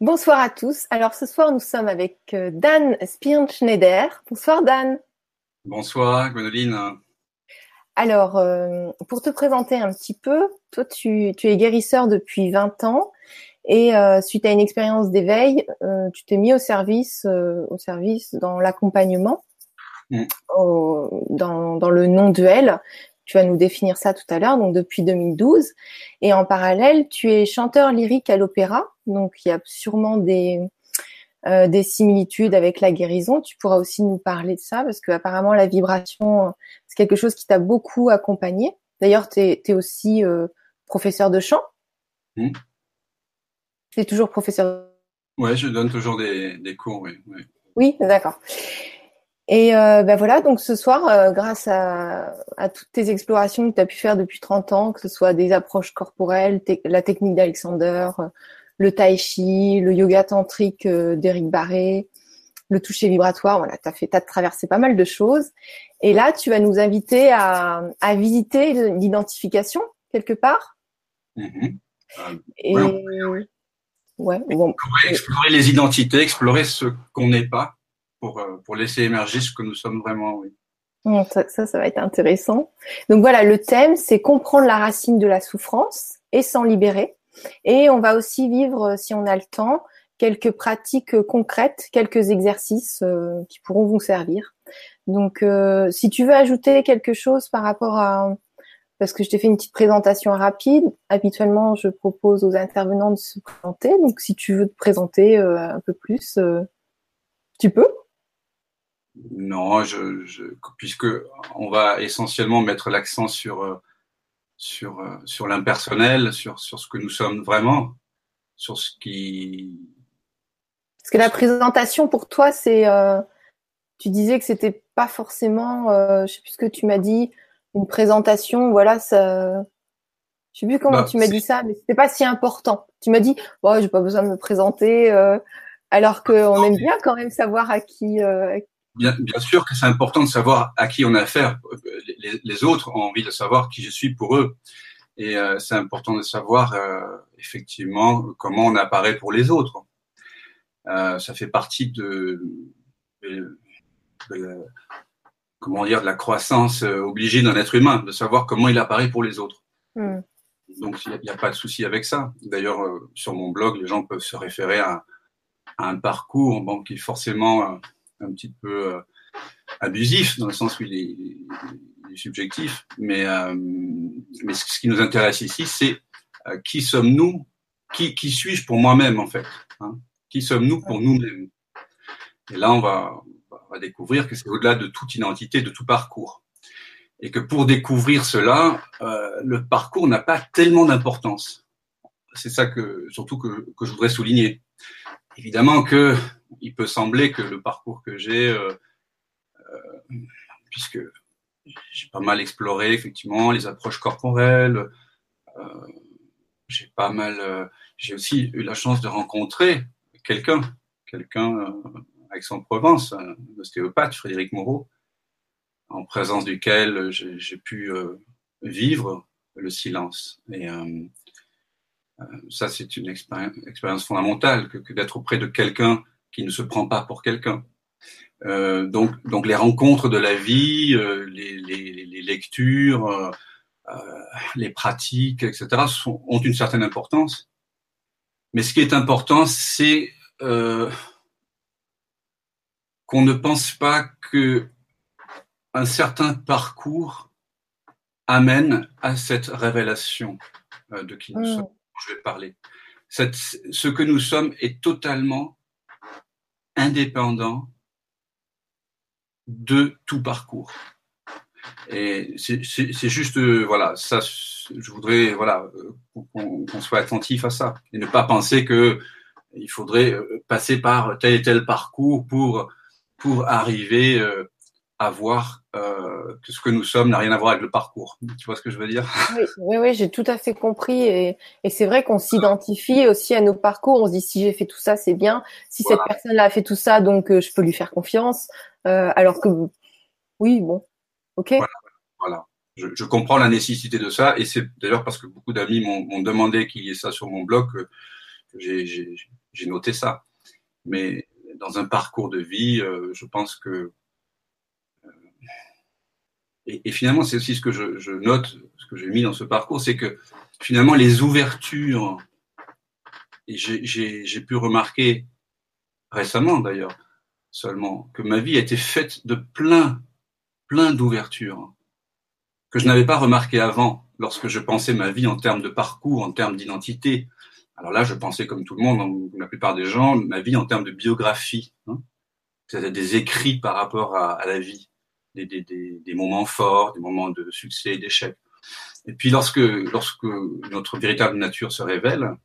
Bonsoir à tous. Alors ce soir, nous sommes avec euh, Dan Spirnschneider. Bonsoir Dan. Bonsoir Gwenoline. Alors, euh, pour te présenter un petit peu, toi tu, es guérisseur depuis 20 ans et euh, suite à une expérience d'éveil, tu t'es mis au service, au service dans l'accompagnement, mm. dans, dans le non-duel tu vas nous définir ça tout à l'heure, donc depuis 2012. Et en parallèle, tu es chanteur lyrique à l'opéra, donc il y a sûrement des, euh, des similitudes avec la guérison. Tu pourras aussi nous parler de ça, parce que apparemment la vibration, c'est quelque chose qui t'a beaucoup accompagné. D'ailleurs, tu es, aussi euh, professeur de chant. Mmh. Tu es toujours professeur Ouais, je donne toujours des, des cours, oui. Oui, oui d'accord. Et euh, ben voilà, donc ce soir, euh, grâce à, toutes tes explorations que tu as pu faire depuis 30 ans, que ce soit des approches corporelles, la technique d'Alexander, euh, le tai chi, le yoga tantrique d'Éric Barré, le toucher vibratoire, voilà, tu as fait as traversé pas mal de choses. Et là, tu vas nous inviter à, visiter l'identification quelque part. Mm-hmm. Et ouais, explorer les identités, explorer ce qu'on n'est pas pour, euh, pour laisser émerger ce que nous sommes vraiment. Oui. Ça, ça, va être intéressant. Donc voilà, le thème, c'est comprendre la racine de la souffrance et s'en libérer. Et on va aussi vivre, si on a le temps, quelques pratiques concrètes, quelques exercices euh, qui pourront vous servir. Donc, euh, si tu veux ajouter quelque chose par rapport à, parce que je t'ai fait une petite présentation rapide. Habituellement, je propose aux intervenants de se présenter. Donc, si tu veux te présenter un peu plus, tu peux. Non, je, je, puisque on va essentiellement mettre l'accent sur euh, sur euh, sur l'impersonnel, sur sur ce que nous sommes vraiment, sur ce qui. Parce que la présentation pour toi, c'est, euh, tu disais que c'était pas forcément, euh, je sais plus ce que tu m'as dit, une présentation, voilà, ça. Je sais plus comment bah, tu m'as dit ça, mais c'était pas si important. Tu m'as dit, oh, j'ai pas besoin de me présenter, alors qu'on aime bien quand même savoir à qui, Bien, bien, sûr que c'est important de savoir à qui on a affaire. Les, les, autres ont envie de savoir qui je suis pour eux. Et euh, c'est important de savoir euh, effectivement comment on apparaît pour les autres. Euh, ça fait partie de, de, comment dire de la croissance obligée d'un être humain, de savoir comment il apparaît pour les autres. Hmm. Donc il n'y a, a, pas de souci avec ça. D'ailleurs, sur mon blog, les gens peuvent se référer à, à un parcours bon, qui est forcément un petit peu euh, abusif dans le sens où il est, subjectif, mais, euh, mais ce qui nous intéresse ici, c'est euh, qui sommes-nous, qui, qui suis-je pour moi-même en fait, hein? Qui sommes-nous pour nous-mêmes? Et là, on va, on va découvrir que c'est au-delà de toute identité, de tout parcours. Et que pour découvrir cela, euh, le parcours n'a pas tellement d'importance. C'est ça que, surtout que, que je voudrais souligner. Évidemment que il peut sembler que le parcours que j'ai, euh, euh, puisque j'ai pas mal exploré effectivement les approches corporelles, euh, j'ai pas mal, j'ai aussi eu la chance de rencontrer quelqu'un, quelqu'un avec son Provence, un ostéopathe, Frédéric Moreau, en présence duquel j'ai pu vivre le silence. Et ça, c'est une expérience fondamentale que d'être auprès de quelqu'un qui ne se prend pas pour quelqu'un. Euh, donc, donc les rencontres de la vie, euh, les, les, les, lectures, euh, euh, les pratiques, etc., sont, ont une certaine importance. Mais ce qui est important, c'est euh, qu'on ne pense pas que un certain parcours amène à cette révélation de qui nous mm. sommes. Je vais parler. Cette, ce que nous sommes est totalement indépendant de tout parcours. Et c'est juste, euh, voilà, ça, je voudrais, voilà, euh, qu'on soit attentif à ça et ne pas penser que il faudrait euh, passer par tel et tel parcours pour pour arriver à voir euh, que ce que nous sommes n'a rien à voir avec le parcours. Tu vois ce que je veux dire? Oui, oui, j'ai tout à fait compris. Et, et c'est vrai qu'on s'identifie aussi à nos parcours. On se dit si j'ai fait tout ça, c'est bien. Si cette personne-là a fait tout ça, donc euh, je peux lui faire confiance. Euh, alors que, oui, bon, ok. Voilà. Je, je, comprends la nécessité de ça. Et c'est d'ailleurs parce que beaucoup d'amis m'ont demandé qu'il y ait ça sur mon blog que, j'ai j'ai noté ça. Mais dans un parcours de vie, euh, je pense que et, finalement, c'est aussi ce que je, note, ce que j'ai mis dans ce parcours, c'est que finalement, les ouvertures, et j'ai pu remarquer récemment d'ailleurs, seulement, que ma vie était faite de plein, plein d'ouvertures que je n'avais pas remarqué avant lorsque je pensais ma vie en termes de parcours, en termes d'identité. Alors là, je pensais comme tout le monde, la plupart des gens, ma vie en termes de biographie, hein. c'est-à-dire des écrits par rapport à la vie des, des, des, moments forts, des moments de succès, d'échec. Et puis lorsque, lorsque notre véritable nature se révèle,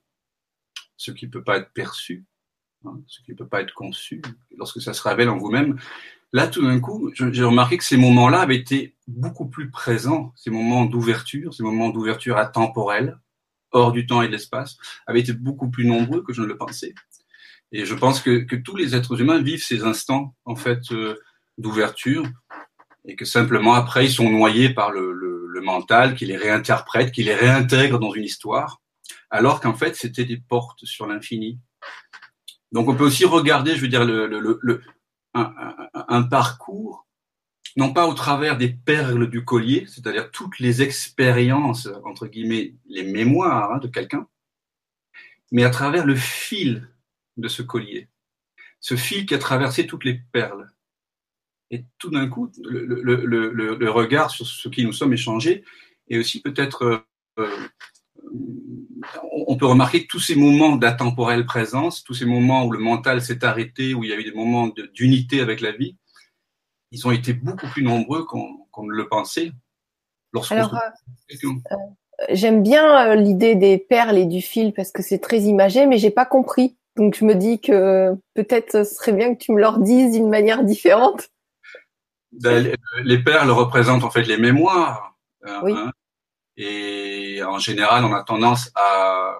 ce qui ne peut pas être perçu, hein, ce qui ne peut pas être conçu, lorsque ça se révèle en vous-même, là tout d'un coup, j'ai remarqué que ces moments-là avaient été beaucoup plus présents, ces moments d'ouverture, ces moments d'ouverture atemporelle, hors du temps et de l'espace, avaient été beaucoup plus nombreux que je ne le pensais. Et je pense que, que tous les êtres humains vivent ces instants, en fait, euh, d'ouverture, et que simplement après ils sont noyés par le, mental qui les réinterprète, qui les réintègre dans une histoire, alors qu'en fait c'était des portes sur l'infini. Donc on peut aussi regarder, je veux dire, un, parcours, non pas au travers des perles du collier, c'est-à-dire toutes les expériences, entre guillemets, les mémoires hein, de quelqu'un, mais à travers le fil de ce collier, ce fil qui a traversé toutes les perles et tout d'un coup, le, le, le, le, regard sur ce qui nous sommes échangés et aussi peut-être, euh, euh, on peut remarquer que tous ces moments d'intemporelle présence, tous ces moments où le mental s'est arrêté, où il y a eu des moments d'unité avec la vie, ils ont été beaucoup plus nombreux qu'on ne le pensait. Alors, euh, j'aime bien l'idée des perles et du fil parce que c'est très imagé, mais j'ai pas compris. Donc je me dis que peut-être ce serait bien que tu me leur dises d'une manière différente. Ben, les perles représentent en fait les mémoires. Euh, hein, et en général, on a tendance à,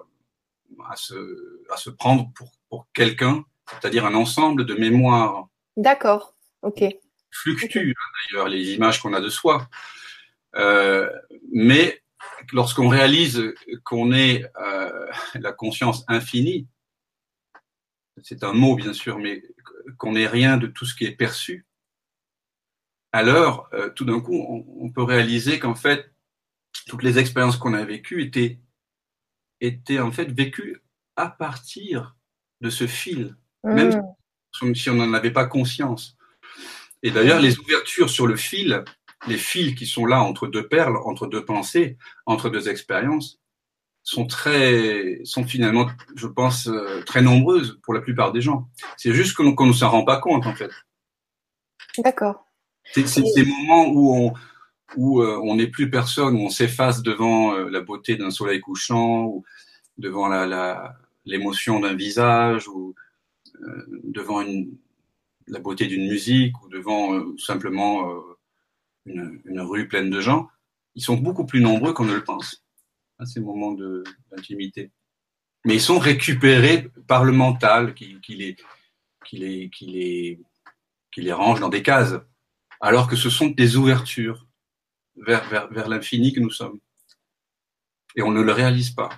à, se, à se prendre pour, pour quelqu'un, c'est-à-dire un ensemble de mémoires. D'accord, ok. Fluctuent hein, d'ailleurs les images qu'on a de soi. Euh, mais lorsqu'on réalise qu'on est euh, la conscience infinie, c'est un mot bien sûr, mais qu'on n'est rien de tout ce qui est perçu, alors euh, tout d'un coup, on, peut réaliser qu'en fait, toutes les expériences qu'on a vécues étaient, étaient en fait vécues à partir de ce fil, même mmh. si on n'en avait pas conscience. Et d'ailleurs, les ouvertures sur le fil, les fils qui sont là entre deux perles, entre deux pensées, entre deux expériences, sont très, sont finalement, je pense, euh, très nombreuses pour la plupart des gens. C'est juste qu'on ne s'en rend pas compte, en fait. D'accord. C'est ces moments où on où euh, on n'est plus personne, où on s'efface devant euh, la beauté d'un soleil couchant, ou devant la l'émotion d'un visage, ou euh, devant une, la beauté d'une musique, ou devant simplement une, une, rue pleine de gens. Ils sont beaucoup plus nombreux qu'on ne le pense, à ces moments d'intimité. Mais ils sont récupérés par le mental qui, qui, les, qui, les, qui, les, qui les range dans des cases alors que ce sont des ouvertures vers, vers, vers l'infini que nous sommes. Et on ne le réalise pas.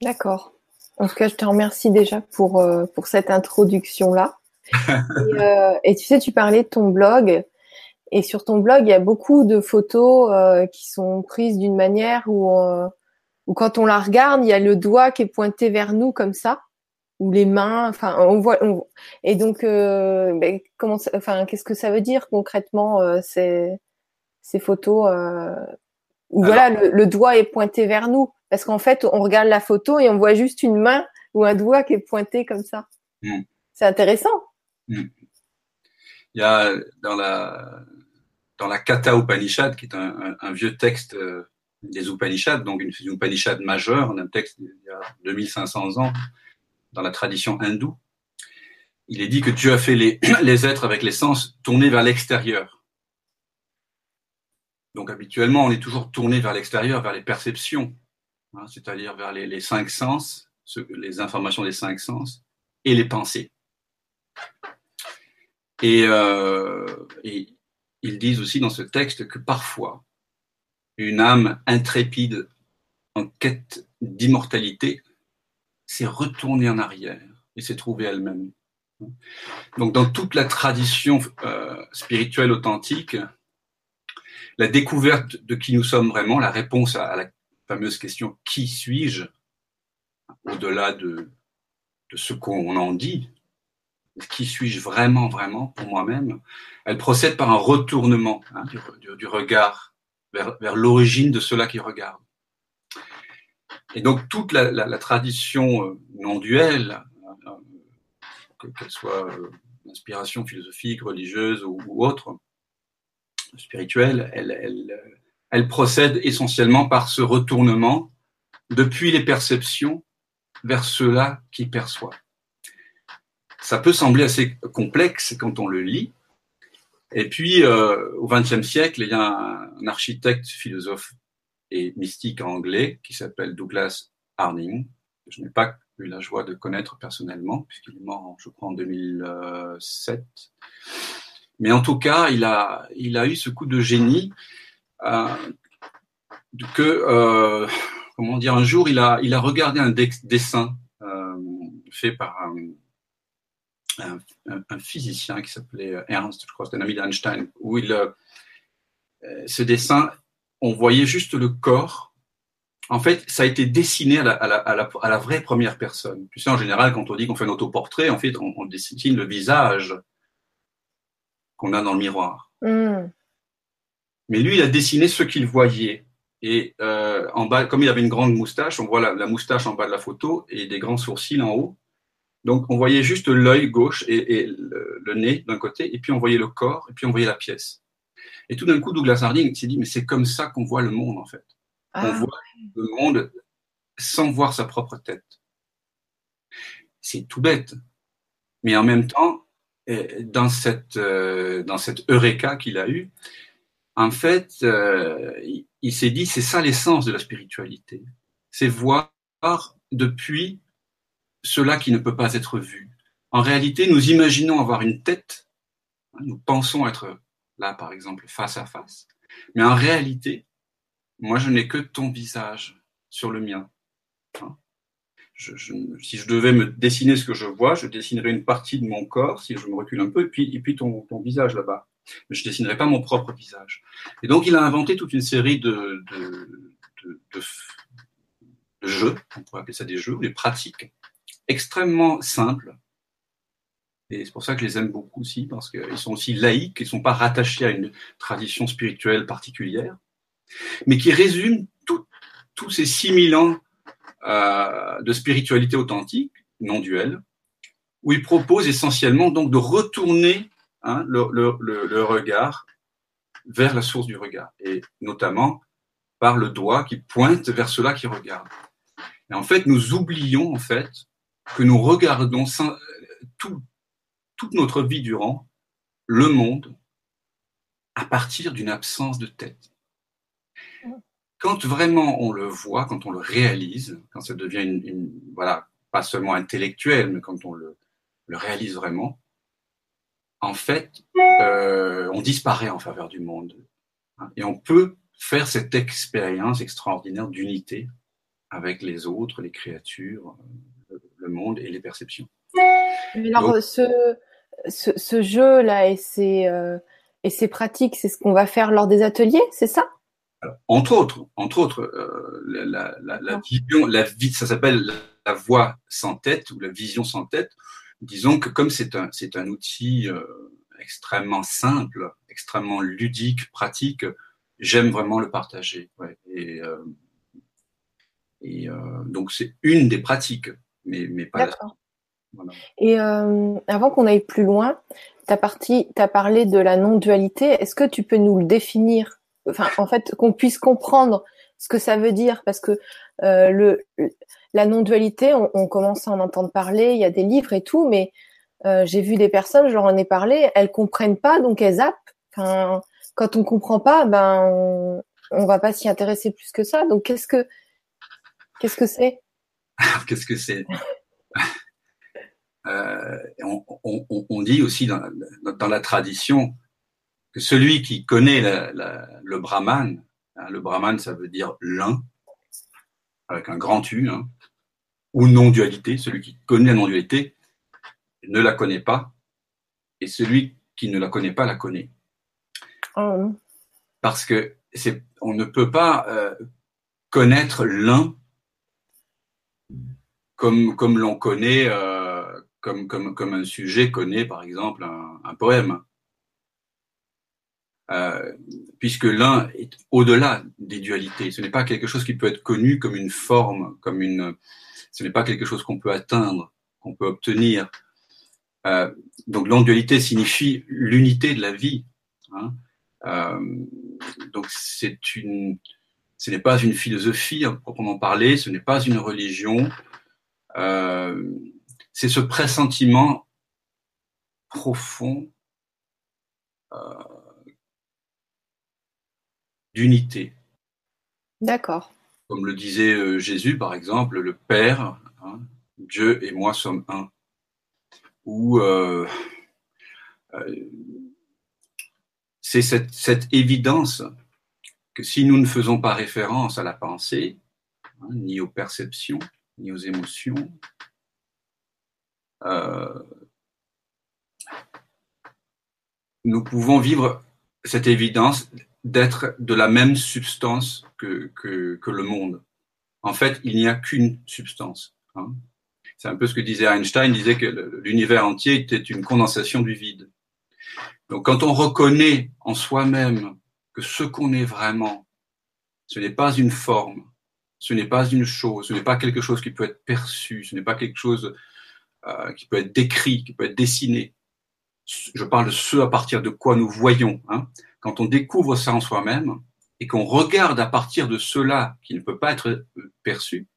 D'accord. En tout cas, je te remercie déjà pour, euh, pour cette introduction-là. Euh, et, tu sais, tu parlais de ton blog. Et sur ton blog, il y a beaucoup de photos euh, qui sont prises d'une manière où, où, quand on la regarde, il y a le doigt qui est pointé vers nous comme ça ou les mains. Enfin, on voit. et donc, euh, ben, comment, enfin, qu'est-ce que ça veut dire concrètement euh, ces, ces photos euh, où voilà, le, doigt est pointé vers nous, parce qu'en fait, on regarde la photo et on voit juste une main ou un doigt qui est pointé comme ça. Hmm. C'est intéressant. Hmm. Il y a dans la dans la Kata Upanishad, qui est un, un, vieux texte des Upanishads, donc une, une Upanishad majeure, un texte il y a 2500 ans, dans la tradition hindoue, il est dit que Dieu a fait les, les êtres avec les sens tournés vers l'extérieur. Donc habituellement, on est toujours tourné vers l'extérieur, vers les perceptions, hein, c'est-à-dire vers les, cinq sens, les informations des cinq sens et les pensées. Euh, et ils disent aussi dans ce texte que parfois, une âme intrépide en quête d'immortalité s'est retournée en arrière et s'est trouvée elle-même. Donc dans toute la tradition euh, spirituelle authentique, la découverte de qui nous sommes vraiment, la réponse à, la fameuse question qui suis-je, au-delà de, ce qu'on en dit, qui suis-je vraiment, vraiment pour moi-même, elle procède par un retournement hein, du, regard vers, vers l'origine de cela qui regarde. Et donc toute la, la, tradition euh, non duelle, euh, qu'elle soit d'inspiration euh, philosophique, religieuse ou, autre, spirituelle, elle, elle, elle procède essentiellement par ce retournement depuis les perceptions vers cela qui perçoit. Ça peut sembler assez complexe quand on le lit. Et puis, euh, au XXe siècle, il y a un, architecte, philosophe et mystique anglais qui s'appelle Douglas Harding, que je n'ai pas eu la joie de connaître personnellement, puisqu'il est mort, je crois, en 2007. Mais en tout cas, il a, eu ce coup de génie euh, que, euh, comment dire, un jour, il a, regardé un dessin euh, fait par un, physicien qui s'appelait Ernst, je crois, c'était un ami d'Einstein, où il, ce dessin, on voyait juste le corps. En fait, ça a été dessiné à la, à la, à la, à la vraie première personne. Tu sais, en général, quand on dit qu'on fait un autoportrait, en fait, on, on dessine le visage qu'on a dans le miroir. Mm. Mais lui, il a dessiné ce qu'il voyait. Et euh, en bas, comme il avait une grande moustache, on voit la, moustache en bas de la photo et des grands sourcils en haut. Donc on voyait juste l'œil gauche et, le, nez d'un côté, et puis on voyait le corps, et puis on voyait la pièce. Et tout d'un coup, Douglas Harding s'est dit, mais c'est comme ça qu'on voit le monde en fait. On ah. voit le monde sans voir sa propre tête. C'est tout bête. Mais en même temps, eh, dans cette, euh, dans cette eureka qu'il a eue, en fait, euh, il, s'est dit, c'est ça l'essence de la spiritualité. C'est voir depuis cela qui ne peut pas être vu. En réalité, nous imaginons avoir une tête, nous pensons être là, par exemple, face à face, mais en réalité, moi, je n'ai que ton visage sur le mien. Hein? si je devais me dessiner ce que je vois, je dessinerais une partie de mon corps, si je me recule un peu, et puis, ton, visage là-bas mais je dessinerai pas mon propre visage. Et donc, il a inventé toute une série de, de, jeux, on pourrait appeler ça des jeux, des pratiques extrêmement simples. Et c'est pour ça que je les aime beaucoup aussi, parce qu'ils sont aussi laïques, ils ne sont pas rattachés à une tradition spirituelle particulière, mais qui résument tous ces 6000 ans euh, de spiritualité authentique, non duelle, où il propose essentiellement donc de retourner Hein, le, regard vers la source du regard, et notamment par le doigt qui pointe vers cela qui regarde. Et en fait, nous oublions en fait que nous regardons tout, toute notre vie durant le monde à partir d'une absence de tête. Quand vraiment on le voit, quand on le réalise, quand ça devient une, une voilà, pas seulement intellectuel, mais quand on le, le réalise vraiment, en fait, euh, on disparaît en faveur du monde. Et on peut faire cette expérience extraordinaire d'unité avec les autres, les créatures, le monde et les perceptions. alors, ce, ce, jeu-là et ces, euh, et ces pratiques, c'est ce qu'on va faire lors des ateliers, c'est ça? Entre autres, entre autres euh, la, la, la, vision, la ça s'appelle la voix sans tête ou la vision sans tête disons que comme c'est un, c'est un outil euh, extrêmement simple, extrêmement ludique, pratique, j'aime vraiment le partager. Ouais. Et, et donc c'est une des pratiques, mais, mais pas D'accord. Voilà. Et euh, avant qu'on aille plus loin, tu as, parlé de la non-dualité. Est-ce que tu peux nous le définir? Enfin, en fait, qu'on puisse comprendre ce que ça veut dire, parce que euh, le, la non-dualité, on, commence à en entendre parler, il y a des livres et tout, mais euh, j'ai vu des personnes, je leur en ai parlé, elles comprennent pas, donc elles zappent. Enfin, quand on comprend pas, ben on, on va pas s'y intéresser plus que ça. Donc qu'est-ce que qu'est-ce que c'est? Qu'est-ce que c'est? Euh, on, on, on, dit aussi dans, dans, la tradition que celui qui connaît la, la, le brahman, hein, le brahman ça veut dire l'un, avec un grand U, hein, ou non-dualité. Celui qui connaît la non-dualité ne la connaît pas, et celui qui ne la connaît pas la connaît. Oh. Parce que c'est, on ne peut pas euh, connaître l'un comme, comme l'on connaît, euh, comme, comme, comme un sujet connaît par exemple un, poème. Euh, puisque l'un est au-delà des dualités. Ce n'est pas quelque chose qui peut être connu comme une forme, comme une, ce n'est pas quelque chose qu'on peut atteindre, qu'on peut obtenir. Euh, donc non-dualité signifie l'unité de la vie. Hein. Euh, donc c'est une, ce n'est pas une philosophie à proprement parler, ce n'est pas une religion. Euh, c'est ce pressentiment profond euh, d'unité. D'accord. Comme le disait euh, Jésus, par exemple, le Père, hein, Dieu et moi sommes un. Ou euh, euh, c'est cette, cette, évidence que si nous ne faisons pas référence à la pensée, hein, ni aux perceptions, ni aux émotions, nous pouvons vivre cette évidence d'être de la même substance que, que, que, le monde. En fait, il n'y a qu'une substance. Hein. C'est un peu ce que disait Einstein, il disait que l'univers entier était une condensation du vide. Donc quand on reconnaît en soi-même que ce qu'on est vraiment, ce n'est pas une forme, ce n'est pas une chose, ce n'est pas quelque chose qui peut être perçu, ce n'est pas quelque chose euh, qui peut être décrit, qui peut être dessiné. Je parle de ce à partir de quoi nous voyons. Hein quand on découvre ça en soi-même et qu'on regarde à partir de cela qui ne peut pas être perçu,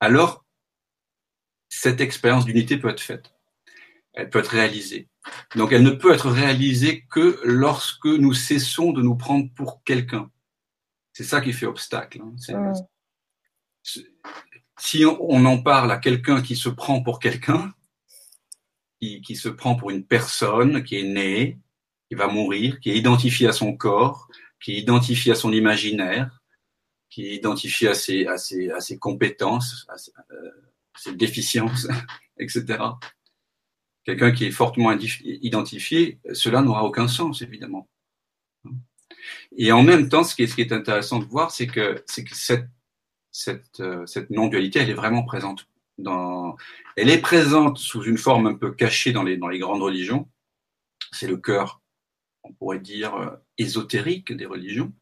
alors cette expérience d'unité peut être faite. Elle peut être réalisée. Donc elle ne peut être réalisée que lorsque nous cessons de nous prendre pour quelqu'un. C'est ça qui fait obstacle. Hein. Si on en parle à quelqu'un qui se prend pour quelqu'un, qui, se prend pour une personne qui est née, qui va mourir, qui est identifié à son corps, qui est identifié à son imaginaire, qui est identifié à ses, compétences, à ses, euh, déficiences, etc. Quelqu'un qui est fortement identifié, cela n'aura aucun sens, évidemment. Et en même temps, ce qui est, ce qui est intéressant de voir, c'est que, c'est que cette, cette, euh, cette non-dualité, elle est vraiment présente. Elle est présente sous une forme un peu cachée dans les, grandes religions. C'est le cœur on pourrait dire, euh, ésotérique des religions.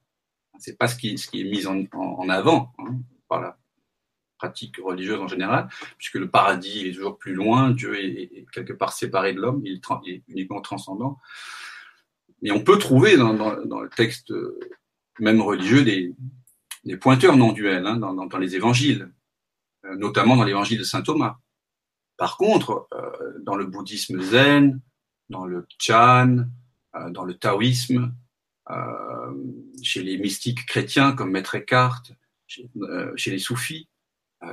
C'est pas ce qui, est mis en, avant hein, par la pratique religieuse en général, puisque le paradis est toujours plus loin, Dieu est, quelque part séparé de l'homme, il, est uniquement transcendant. Mais on peut trouver dans le texte euh, même religieux des, des pointeurs non duels hein, dans, les évangiles, euh, notamment dans l'évangile de saint Thomas. Par contre, dans le bouddhisme zen, dans le Chan, euh, dans le taoïsme, euh, chez les mystiques chrétiens comme Maître Eckhart, chez, euh, les soufis.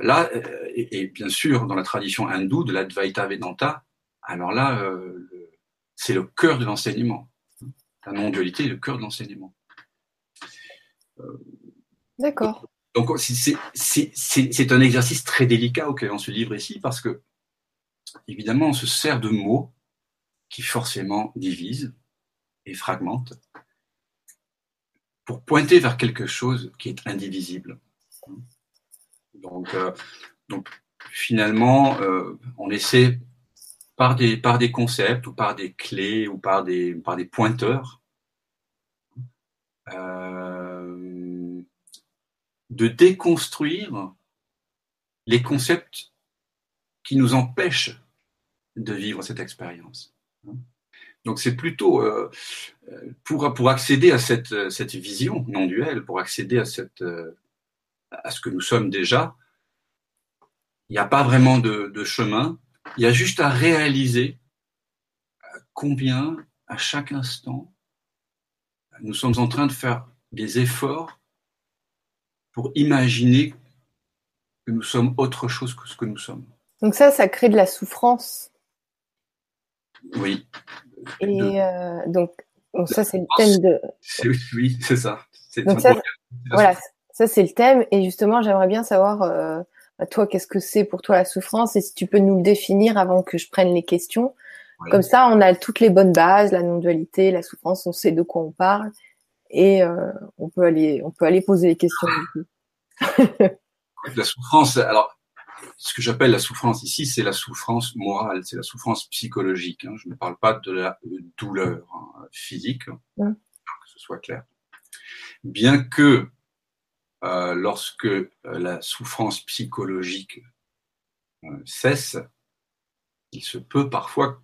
Là, et, bien sûr dans la tradition hindoue de l'Advaita Vedanta, alors là, c'est le cœur de l'enseignement. La non-dualité est le cœur de l'enseignement. D'accord. Donc c'est un exercice très délicat auquel on se livre ici parce que, évidemment, on se sert de mots qui forcément divisent, et fragmente pour pointer vers quelque chose qui est indivisible. Donc, euh, donc finalement, euh, on essaie par des, par des concepts ou par des clés ou par des, par des pointeurs euh, de déconstruire les concepts qui nous empêchent de vivre cette expérience. Donc c'est plutôt euh, pour, pour accéder à cette, cette vision non duelle, pour accéder à, cette, à ce que nous sommes déjà, il n'y a pas vraiment de, de, chemin, il y a juste à réaliser combien à chaque instant nous sommes en train de faire des efforts pour imaginer que nous sommes autre chose que ce que nous sommes. Donc ça, ça crée de la souffrance. Oui, et euh, donc, ça, c'est le thème de. Oui, c'est ça. Donc ça voilà, ça c'est le thème. Et justement, j'aimerais bien savoir, euh, bah, toi, qu'est-ce que c'est pour toi la souffrance et si tu peux nous le définir avant que je prenne les questions. Comme ça, on a toutes les bonnes bases, la non-dualité, la souffrance, on sait de quoi on parle et euh, on peut aller, on peut aller poser les questions. la souffrance, alors ce que j'appelle la souffrance ici, c'est la souffrance morale, c'est la souffrance psychologique. Hein. Je ne parle pas de la douleur hein, physique, que ce soit clair. Bien que euh, lorsque euh, la souffrance psychologique euh, cesse, il se peut parfois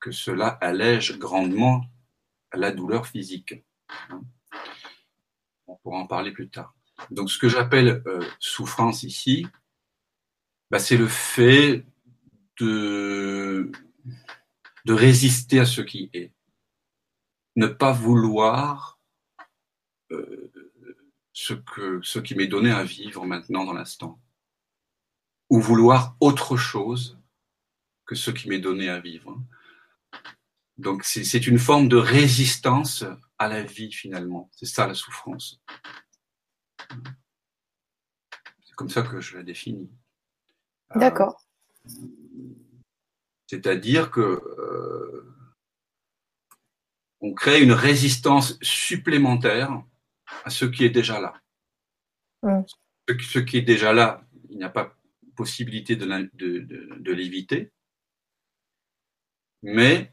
que cela allège grandement la douleur physique. On pourra en parler plus tard. Donc ce que j'appelle souffrance ici, bah, c'est le fait de, résister à ce qui est. Ne pas vouloir ce, que, ce qui m'est donné à vivre maintenant dans l'instant. Ou vouloir autre chose que ce qui m'est donné à vivre. Donc c'est une forme de résistance à la vie finalement. C'est ça la souffrance. C'est comme ça que je la définis. Euh, D'accord. C'est-à-dire que euh, on crée une résistance supplémentaire à ce qui est déjà là. Ce, qui est déjà là, il n'y a pas possibilité de, de, l'éviter. Mais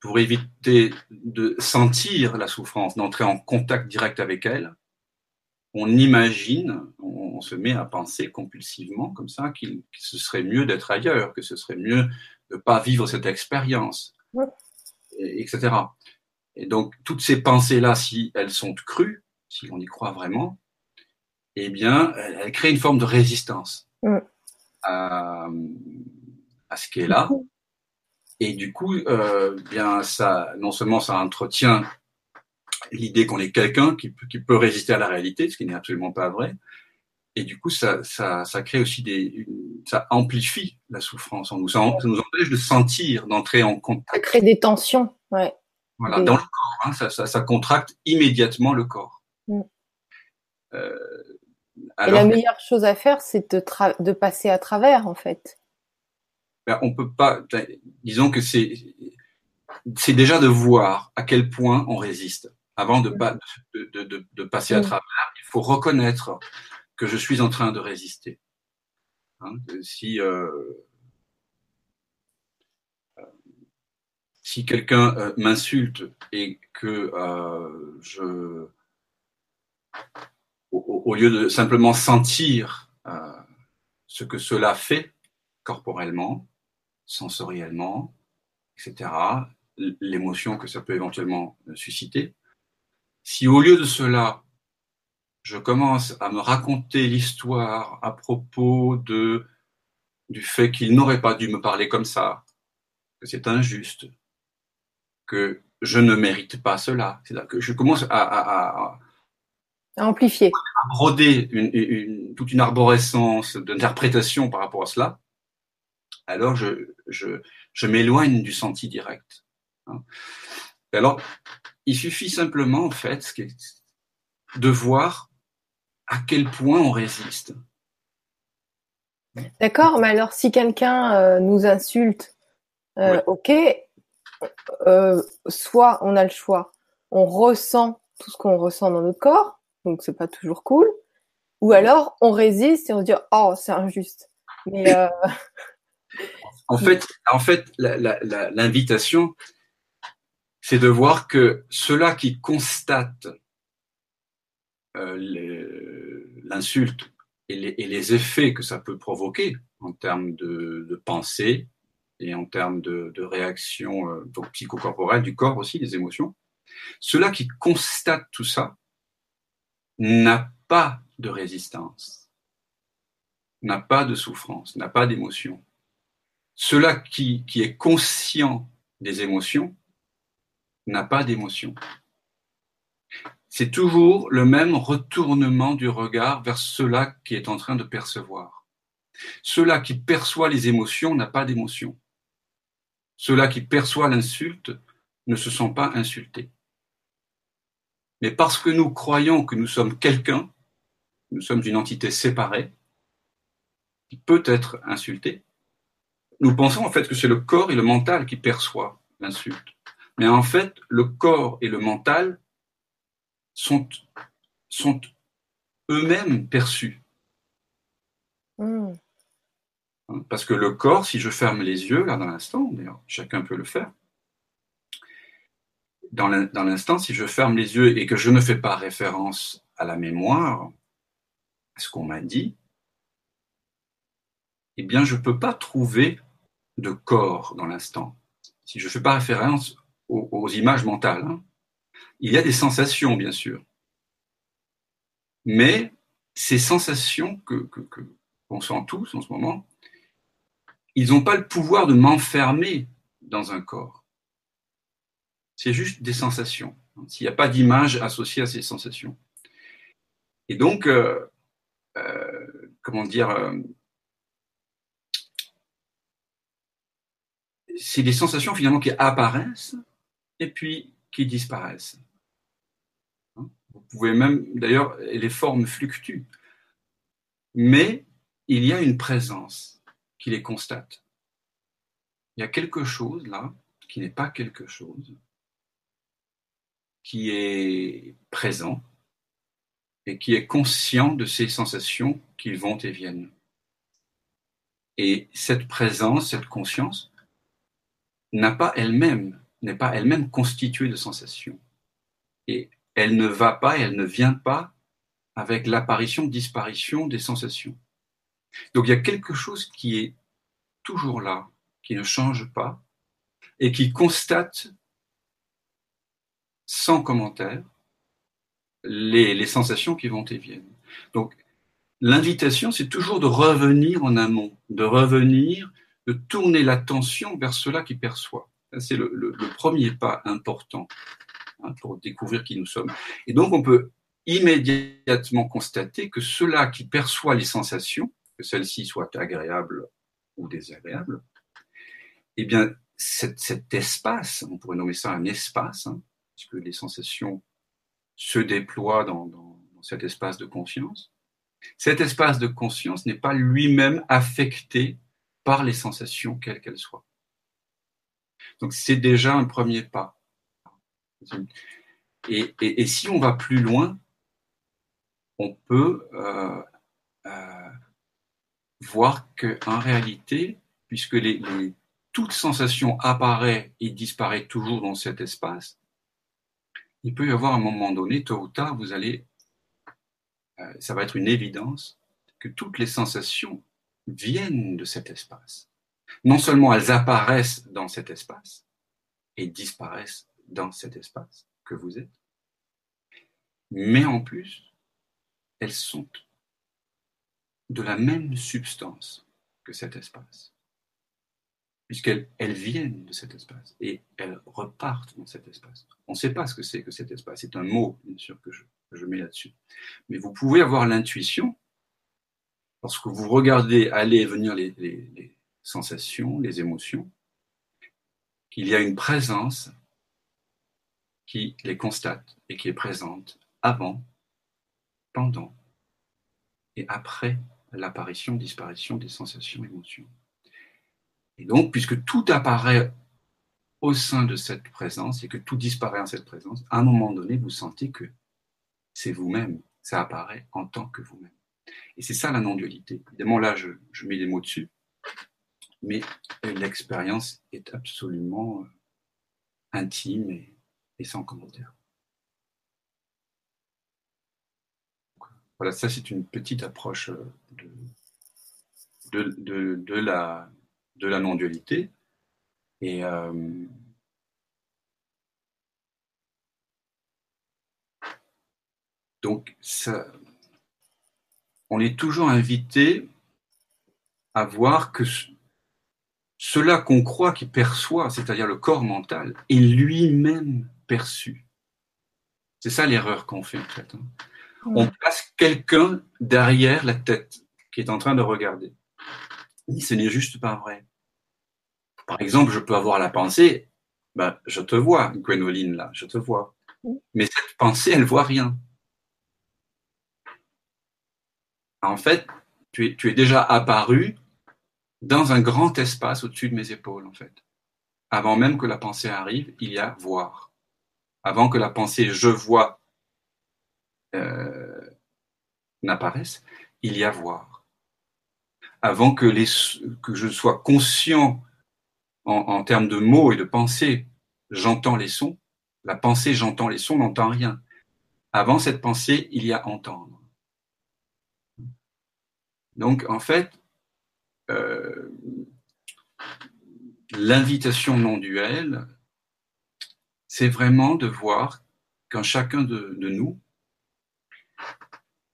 pour éviter de sentir la souffrance, d'entrer en contact direct avec elle, on imagine, on, se met à penser compulsivement comme ça qu'il ce serait mieux d'être ailleurs, que ce serait mieux de ne pas vivre cette expérience, etc. Et donc, toutes ces pensées-là, si elles sont crues, si on y croit vraiment, eh bien, elles créent une forme de résistance à, ce qui est là. Et du coup, euh, bien, ça, non seulement ça entretient l'idée qu'on est quelqu'un qui, qui, peut résister à la réalité, ce qui n'est absolument pas vrai. Et du coup, ça, ça, ça crée aussi des, ça amplifie la souffrance en nous. Ça, nous empêche de sentir, d'entrer en contact. Ça crée des tensions, ouais. Voilà, dans le corps, hein, ça, ça, ça, contracte immédiatement le corps. Mm. Euh, et la meilleure chose à faire, c'est de, de, passer à travers, en fait. Ben, on peut pas. Ben, disons que c'est c'est déjà de voir à quel point on résiste. Avant de, mm. de, de, de passer à mm. travers, il faut reconnaître que je suis en train de résister. Hein, si euh, si quelqu'un euh, m'insulte et que euh, je, au, lieu de simplement sentir euh, ce que cela fait corporellement, sensoriellement, etc., l'émotion que ça peut éventuellement susciter, si au lieu de cela, je commence à me raconter l'histoire à propos de, du fait qu'il n'aurait pas dû me parler comme ça, que c'est injuste, que je ne mérite pas cela. C'est là que je commence à, à, amplifier, à broder une, toute une arborescence d'interprétation par rapport à cela. Alors je, je, je m'éloigne du senti direct. Hein. Alors, il suffit simplement, en fait, de voir à quel point on résiste. D'accord, mais alors si quelqu'un euh, nous insulte, euh, ok, euh, soit on a le choix, on ressent tout ce qu'on ressent dans notre corps, donc c'est pas toujours cool, ou alors on résiste et on se dit oh c'est injuste. Mais euh... en fait, en fait, l'invitation, c'est de voir que ceux-là qui constatent euh, l'insulte et les, et les, effets que ça peut provoquer en termes de, de pensée, et en termes de, de réaction euh, donc psychocorporelle du corps aussi, des émotions. Ceux-là qui constatent tout ça n'a pas de résistance, n'a pas de souffrance, n'a pas d'émotion. Cela qui, qui est conscient des émotions n'a pas d'émotion. C'est toujours le même retournement du regard vers cela qui est en train de percevoir. Cela qui perçoit les émotions n'a pas d'émotion. Ceux-là qui perçoivent l'insulte ne se sont pas insultés. Mais parce que nous croyons que nous sommes quelqu'un, nous sommes une entité séparée, qui peut être insulté, nous pensons en fait que c'est le corps et le mental qui perçoivent l'insulte. Mais en fait, le corps et le mental sont, sont eux-mêmes perçus. Hmm. Hein, parce que le corps, si je ferme les yeux, là dans l'instant, d'ailleurs chacun peut le faire, dans l'instant, si je ferme les yeux et que je ne fais pas référence à la mémoire, à ce qu'on m'a dit, eh bien, je ne peux pas trouver de corps dans l'instant. Si je ne fais pas référence aux, images mentales, hein. il y a des sensations, bien sûr. Mais ces sensations que, qu'on sent tous en ce moment, ils n'ont pas le pouvoir de m'enfermer dans un corps. C'est juste des sensations. S'il n'y a pas d'image associée à ces sensations. Et donc, euh, euh, comment dire, c'est des sensations finalement qui apparaissent et puis qui disparaissent. Hein? Vous pouvez même, d'ailleurs, les formes fluctuent. Mais il y a une présence qui les constate. Il y a quelque chose là qui n'est pas quelque chose, qui est présent et qui est conscient de ces sensations qui vont et viennent. Et cette présence, cette conscience, n'a pas elle-même, n'est pas elle-même constituée de sensations. Et elle ne va pas, elle ne vient pas avec l'apparition, disparition des sensations. Donc il y a quelque chose qui est toujours là, qui ne change pas, et qui constate sans commentaire les, les sensations qui vont et viennent. Donc l'invitation, c'est toujours de revenir en amont, de revenir de tourner l'attention vers cela qui perçoit. C'est le, premier pas important hein, pour découvrir qui nous sommes. Et donc, on peut immédiatement constater que cela qui perçoit les sensations, que celles-ci soient agréables ou désagréables, eh bien, cet, espace, on pourrait nommer ça un espace, hein, puisque les sensations se déploient dans, dans cet espace de conscience, cet espace de conscience n'est pas lui-même affecté par les sensations, quelles qu'elles soient. Donc c'est déjà un premier pas. Et, si on va plus loin, on peut euh, euh, voir qu'en réalité, puisque les, toute sensation apparaît et disparaît toujours dans cet espace, il peut y avoir un moment donné, tôt ou tard, vous allez, euh, ça va être une évidence, que toutes les sensations viennent de cet espace. Non seulement elles apparaissent dans cet espace et disparaissent dans cet espace que vous êtes, mais en plus, elles sont de la même substance que cet espace, puisqu'elles elles viennent de cet espace et elles repartent dans cet espace. On ne sait pas ce que c'est que cet espace, c'est un mot, bien sûr, que je mets là-dessus. Mais vous pouvez avoir l'intuition lorsque vous regardez aller et venir les, sensations, les émotions, qu'il y a une présence qui les constate et qui est présente avant, pendant et après l'apparition, disparition des sensations, émotions. Et donc, puisque tout apparaît au sein de cette présence et que tout disparaît en cette présence, à un moment donné, vous sentez que c'est vous-même, ça apparaît en tant que vous-même. Et c'est ça la non-dualité. Évidemment, là, je, mets les mots dessus, mais l'expérience est absolument euh, intime et, sans commentaire. Voilà, ça c'est une petite approche euh, de, la, non-dualité. Et euh, donc, ça, on est toujours invité à voir que cela qu'on croit qu'il perçoit, c'est-à-dire le corps mental, est lui-même perçu. C'est ça l'erreur qu'on fait en fait. Hein. On place quelqu'un derrière la tête qui est en train de regarder. Et ce n'est juste pas vrai. Par exemple, je peux avoir la pensée, ben, je te vois, Gwénoline, là, je te vois. Mais cette pensée, elle voit rien. En fait, tu es, déjà apparu dans un grand espace au-dessus de mes épaules, en fait. Avant même que la pensée arrive, il y a voir. Avant que la pensée je vois euh, n'apparaisse, il y a voir. Avant que, je sois conscient en, termes de mots et de pensée, j'entends les sons. La pensée, j'entends les sons, n'entend rien. Avant cette pensée, il y a entendre. Donc, en fait, euh, l'invitation non duelle, c'est vraiment de voir qu'en chacun de, de, nous,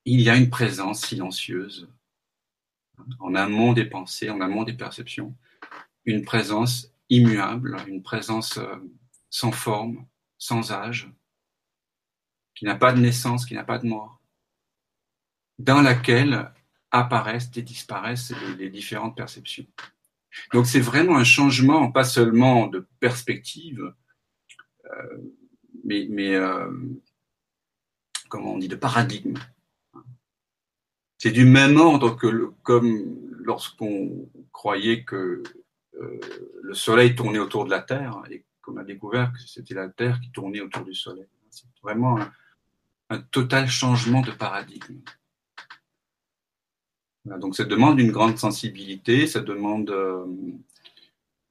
il y a une présence silencieuse, en amont des pensées, en amont des perceptions, une présence immuable, une présence euh, sans forme, sans âge, qui n'a pas de naissance, qui n'a pas de mort, dans laquelle apparaissent et disparaissent les, différentes perceptions. Donc c'est vraiment un changement, pas seulement de perspective, euh, mais, euh, on dit, de paradigme. C'est du même ordre que comme lorsqu'on croyait que euh, le Soleil tournait autour de la Terre et qu'on a découvert que c'était la Terre qui tournait autour du Soleil. C'est vraiment un total changement de paradigme. Donc ça demande une grande sensibilité, ça demande euh,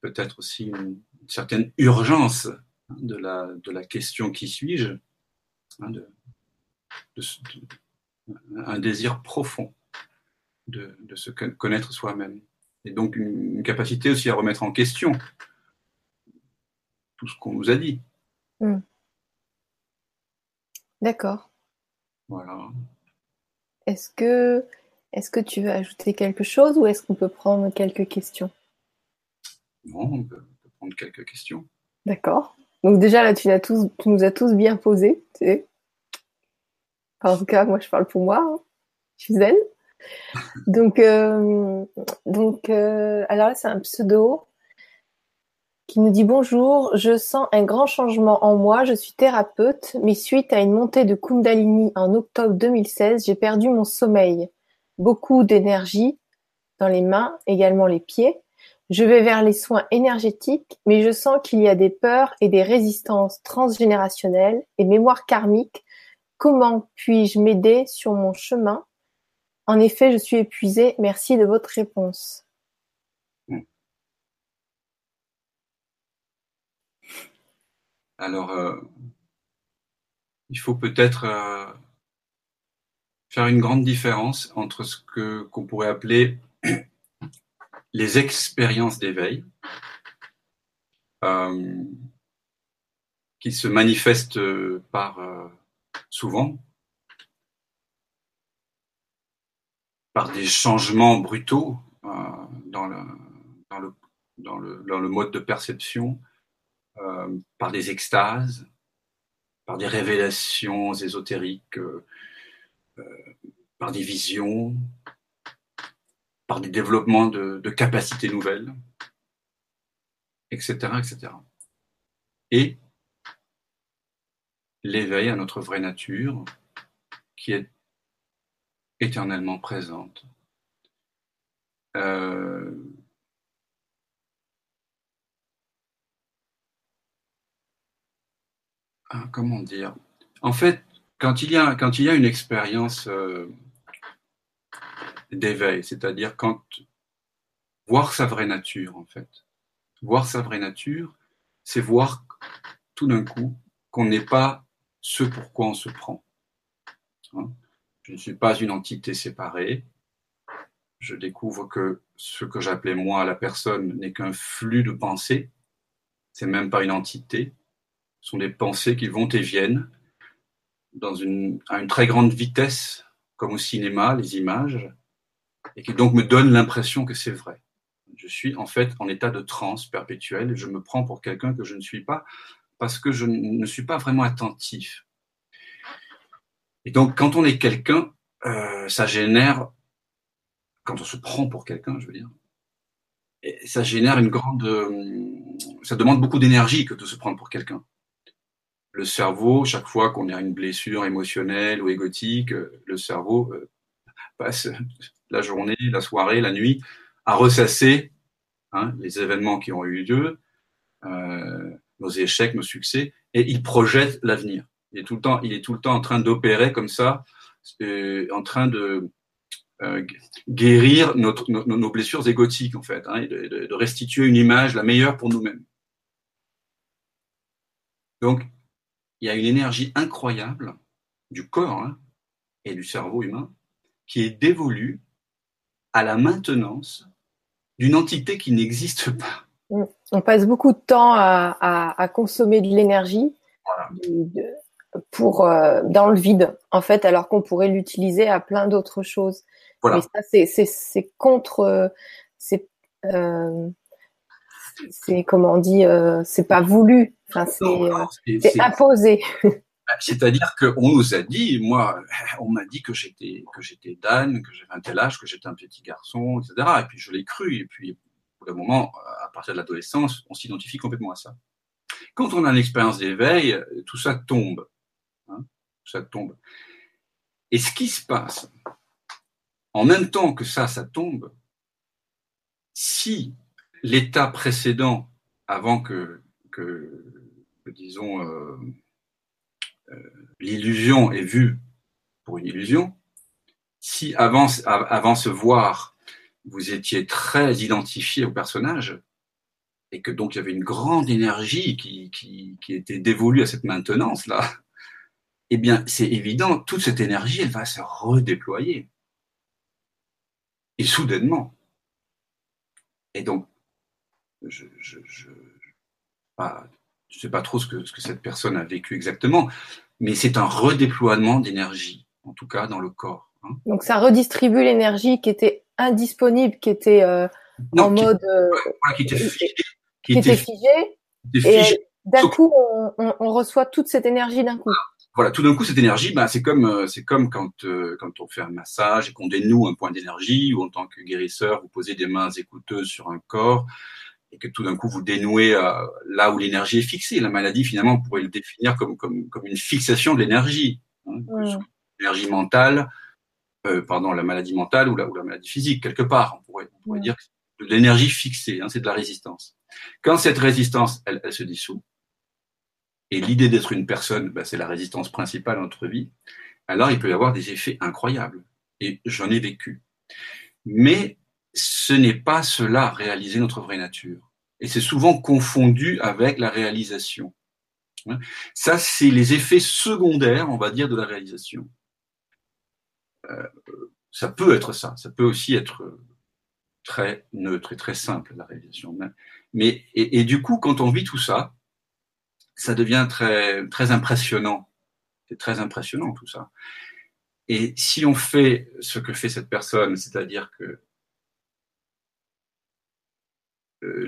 peut-être aussi une, certaine urgence de la, de la question qui suis-je, hein, de, de, un désir profond de, de se connaître soi-même. Et donc une, une, capacité aussi à remettre en question tout ce qu'on nous a dit. Mmh. D'accord. Voilà. Est-ce que est-ce que tu veux ajouter quelque chose ou est-ce qu'on peut prendre quelques questions? Non, on peut prendre quelques questions. D'accord. Donc déjà là, tu, tous, tu, nous as tous bien posé. Tu sais. en tout cas, moi, je parle pour moi. Hein. Je suis zen. Donc, euh, donc euh, alors là, c'est un pseudo qui nous dit bonjour. Je sens un grand changement en moi. Je suis thérapeute, mais suite à une montée de Kundalini en octobre 2016, j'ai perdu mon sommeil beaucoup d'énergie dans les mains, également les pieds. Je vais vers les soins énergétiques, mais je sens qu'il y a des peurs et des résistances transgénérationnelles et mémoires karmiques. Comment puis-je m'aider sur mon chemin? En effet, je suis épuisée. Merci de votre réponse. Alors, euh, il faut peut-être euh, faire une grande différence entre ce que qu'on pourrait appeler les expériences d'éveil, euh, qui se manifestent par euh, souvent par des changements brutaux euh, dans, le, dans, le, mode de perception, euh, par des extases, par des révélations ésotériques euh, euh, par des visions, par des développements de, de capacités nouvelles, etc., etc. Et l'éveil à notre vraie nature, qui est éternellement présente. Euh, ah, comment dire? En fait, quand il y a, une expérience euh, d'éveil, c'est-à-dire quand voir sa vraie nature, en fait, voir sa vraie nature, c'est voir tout d'un coup qu'on n'est pas ce pour quoi on se prend. Hein? Je ne suis pas une entité séparée. Je découvre que ce que j'appelais moi la personne n'est qu'un flux de pensées. C'est même pas une entité. Ce sont des pensées qui vont et viennent dans une, à une très grande vitesse, comme au cinéma, les images, et qui donc me donne l'impression que c'est vrai. Je suis en fait en état de transe perpétuelle je me prends pour quelqu'un que je ne suis pas parce que je ne suis pas vraiment attentif. Et donc, quand on est quelqu'un, euh, ça génère, quand on se prend pour quelqu'un, je veux dire, ça génère une grande, euh, ça demande beaucoup d'énergie que de se prendre pour quelqu'un le cerveau, chaque fois qu'on a une blessure émotionnelle ou égotique, le cerveau euh, passe la journée, la soirée, la nuit, à ressasser hein, les événements qui ont eu lieu, euh, nos échecs, nos succès, et il projette l'avenir. Il est tout le temps, en train d'opérer comme ça, euh, en train de euh, guérir nos, blessures égotiques en fait, hein, et de, de, restituer une image la meilleure pour nous-mêmes. Donc, il y a une énergie incroyable du corps hein, et du cerveau humain qui est dévolue à la maintenance d'une entité qui n'existe pas. On passe beaucoup de temps à, consommer de l'énergie pour euh, dans le vide, en fait, alors qu'on pourrait l'utiliser à plein d'autres choses. Voilà. Mais ça, c'est contre, c'est euh, c'est comment on dit, euh, c'est pas voulu. Enfin, c'est imposé. Bah, c'est-à-dire qu'on nous a dit, moi, on m'a dit que j'étais que j'étais Dan, que j'avais un tel âge, que j'étais un petit garçon, etc. Et puis je l'ai cru. Et puis, pour le moment, à partir de l'adolescence, on s'identifie complètement à ça. Quand on a une expérience d'éveil, tout ça tombe. Hein, tout ça tombe. Et ce qui se passe, en même temps que ça, ça tombe, si l'état précédent, avant que, que, disons, euh, euh, l'illusion est vue pour une illusion, si avant, avant ce voir, vous étiez très identifié au personnage, et que donc il y avait une grande énergie qui, était dévolue à cette maintenance-là, eh bien, c'est évident, toute cette énergie, elle va se redéployer. Et soudainement. Et donc, je ne sais pas trop ce que, ce que cette personne a vécu exactement, mais c'est un redéploiement d'énergie, en tout cas dans le corps. Hein. Donc ça redistribue l'énergie qui était indisponible, qui était euh, en mode... qui, était figée. Qui, était figée. Et d'un coup, on, on, reçoit toute cette énergie d'un coup. Voilà, tout d'un coup, cette énergie, bah, c'est comme, euh, c'est comme quand, euh, quand on fait un massage et qu'on dénoue un point d'énergie, ou en tant que guérisseur, vous posez des mains écouteuses sur un corps, et que tout d'un coup vous dénouez euh, là où l'énergie est fixée. La maladie, finalement, on pourrait le définir comme, comme, comme une fixation de l'énergie. Hein, L'énergie mentale, euh, pardon, la maladie mentale ou la, ou la maladie physique, quelque part. On pourrait, on pourrait dire que c'est de l'énergie fixée, hein, c'est de la résistance. Quand cette résistance, elle, elle se dissout, et l'idée d'être une personne, bah, c'est la résistance principale à notre vie, alors il peut y avoir des effets incroyables. Et j'en ai vécu. Mais ce n'est pas cela réaliser notre vraie nature. Et c'est souvent confondu avec la réalisation. Hein? Ça, c'est les effets secondaires, on va dire, de la réalisation. Euh, ça peut être ça, ça peut aussi être très neutre et très simple, la réalisation. Mais, et, et du coup, quand on vit tout ça, ça devient très, très impressionnant. C'est très impressionnant tout ça. Et si on fait ce que fait cette personne, c'est-à-dire que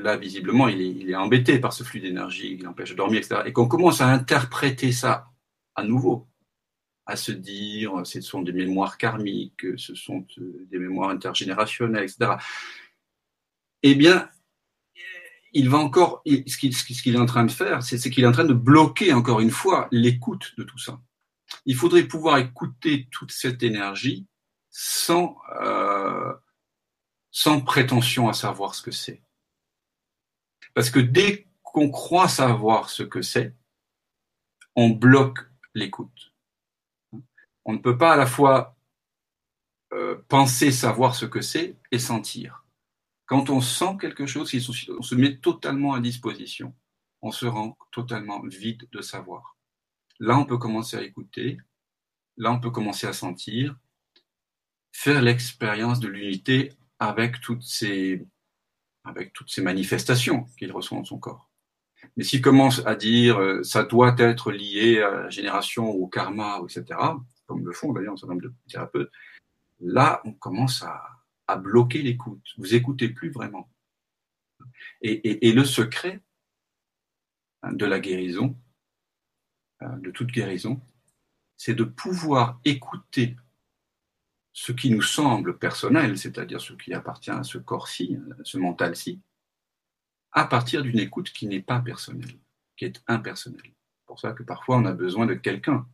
là, visiblement, il est, embêté par ce flux d'énergie, il empêche de dormir, etc. Et qu'on commence à interpréter ça à nouveau, à se dire, ce sont des mémoires karmiques, ce sont euh, des mémoires intergénérationnelles, etc. Eh bien, il va encore, ce qu'il est en train de faire, c'est qu'il est en train de bloquer encore une fois l'écoute de tout ça. Il faudrait pouvoir écouter toute cette énergie sans, euh, sans prétention à savoir ce que c'est. Parce que dès qu'on croit savoir ce que c'est, on bloque l'écoute. On ne peut pas à la fois euh, penser savoir ce que c'est et sentir. Quand on sent quelque chose, on se met totalement à disposition. On se rend totalement vide de savoir. Là, on peut commencer à écouter. Là, on peut commencer à sentir. Faire l'expérience de l'unité avec toutes ces avec toutes ces manifestations qu'il reçoit dans son corps. Mais s'il commence à dire euh, ça doit être lié à la génération, au karma, etc., comme le font d'ailleurs un certain nombre de thérapeutes, là, on commence à, bloquer l'écoute. Vous écoutez plus vraiment. Et le secret hein, de la guérison, hein, de toute guérison, c'est de pouvoir écouter ce qui nous semble personnel, c'est-à-dire ce qui appartient à ce corps-ci, ce mental-ci, à partir d'une écoute qui n'est pas personnelle, qui est impersonnelle. C'est pour ça que parfois on a besoin de quelqu'un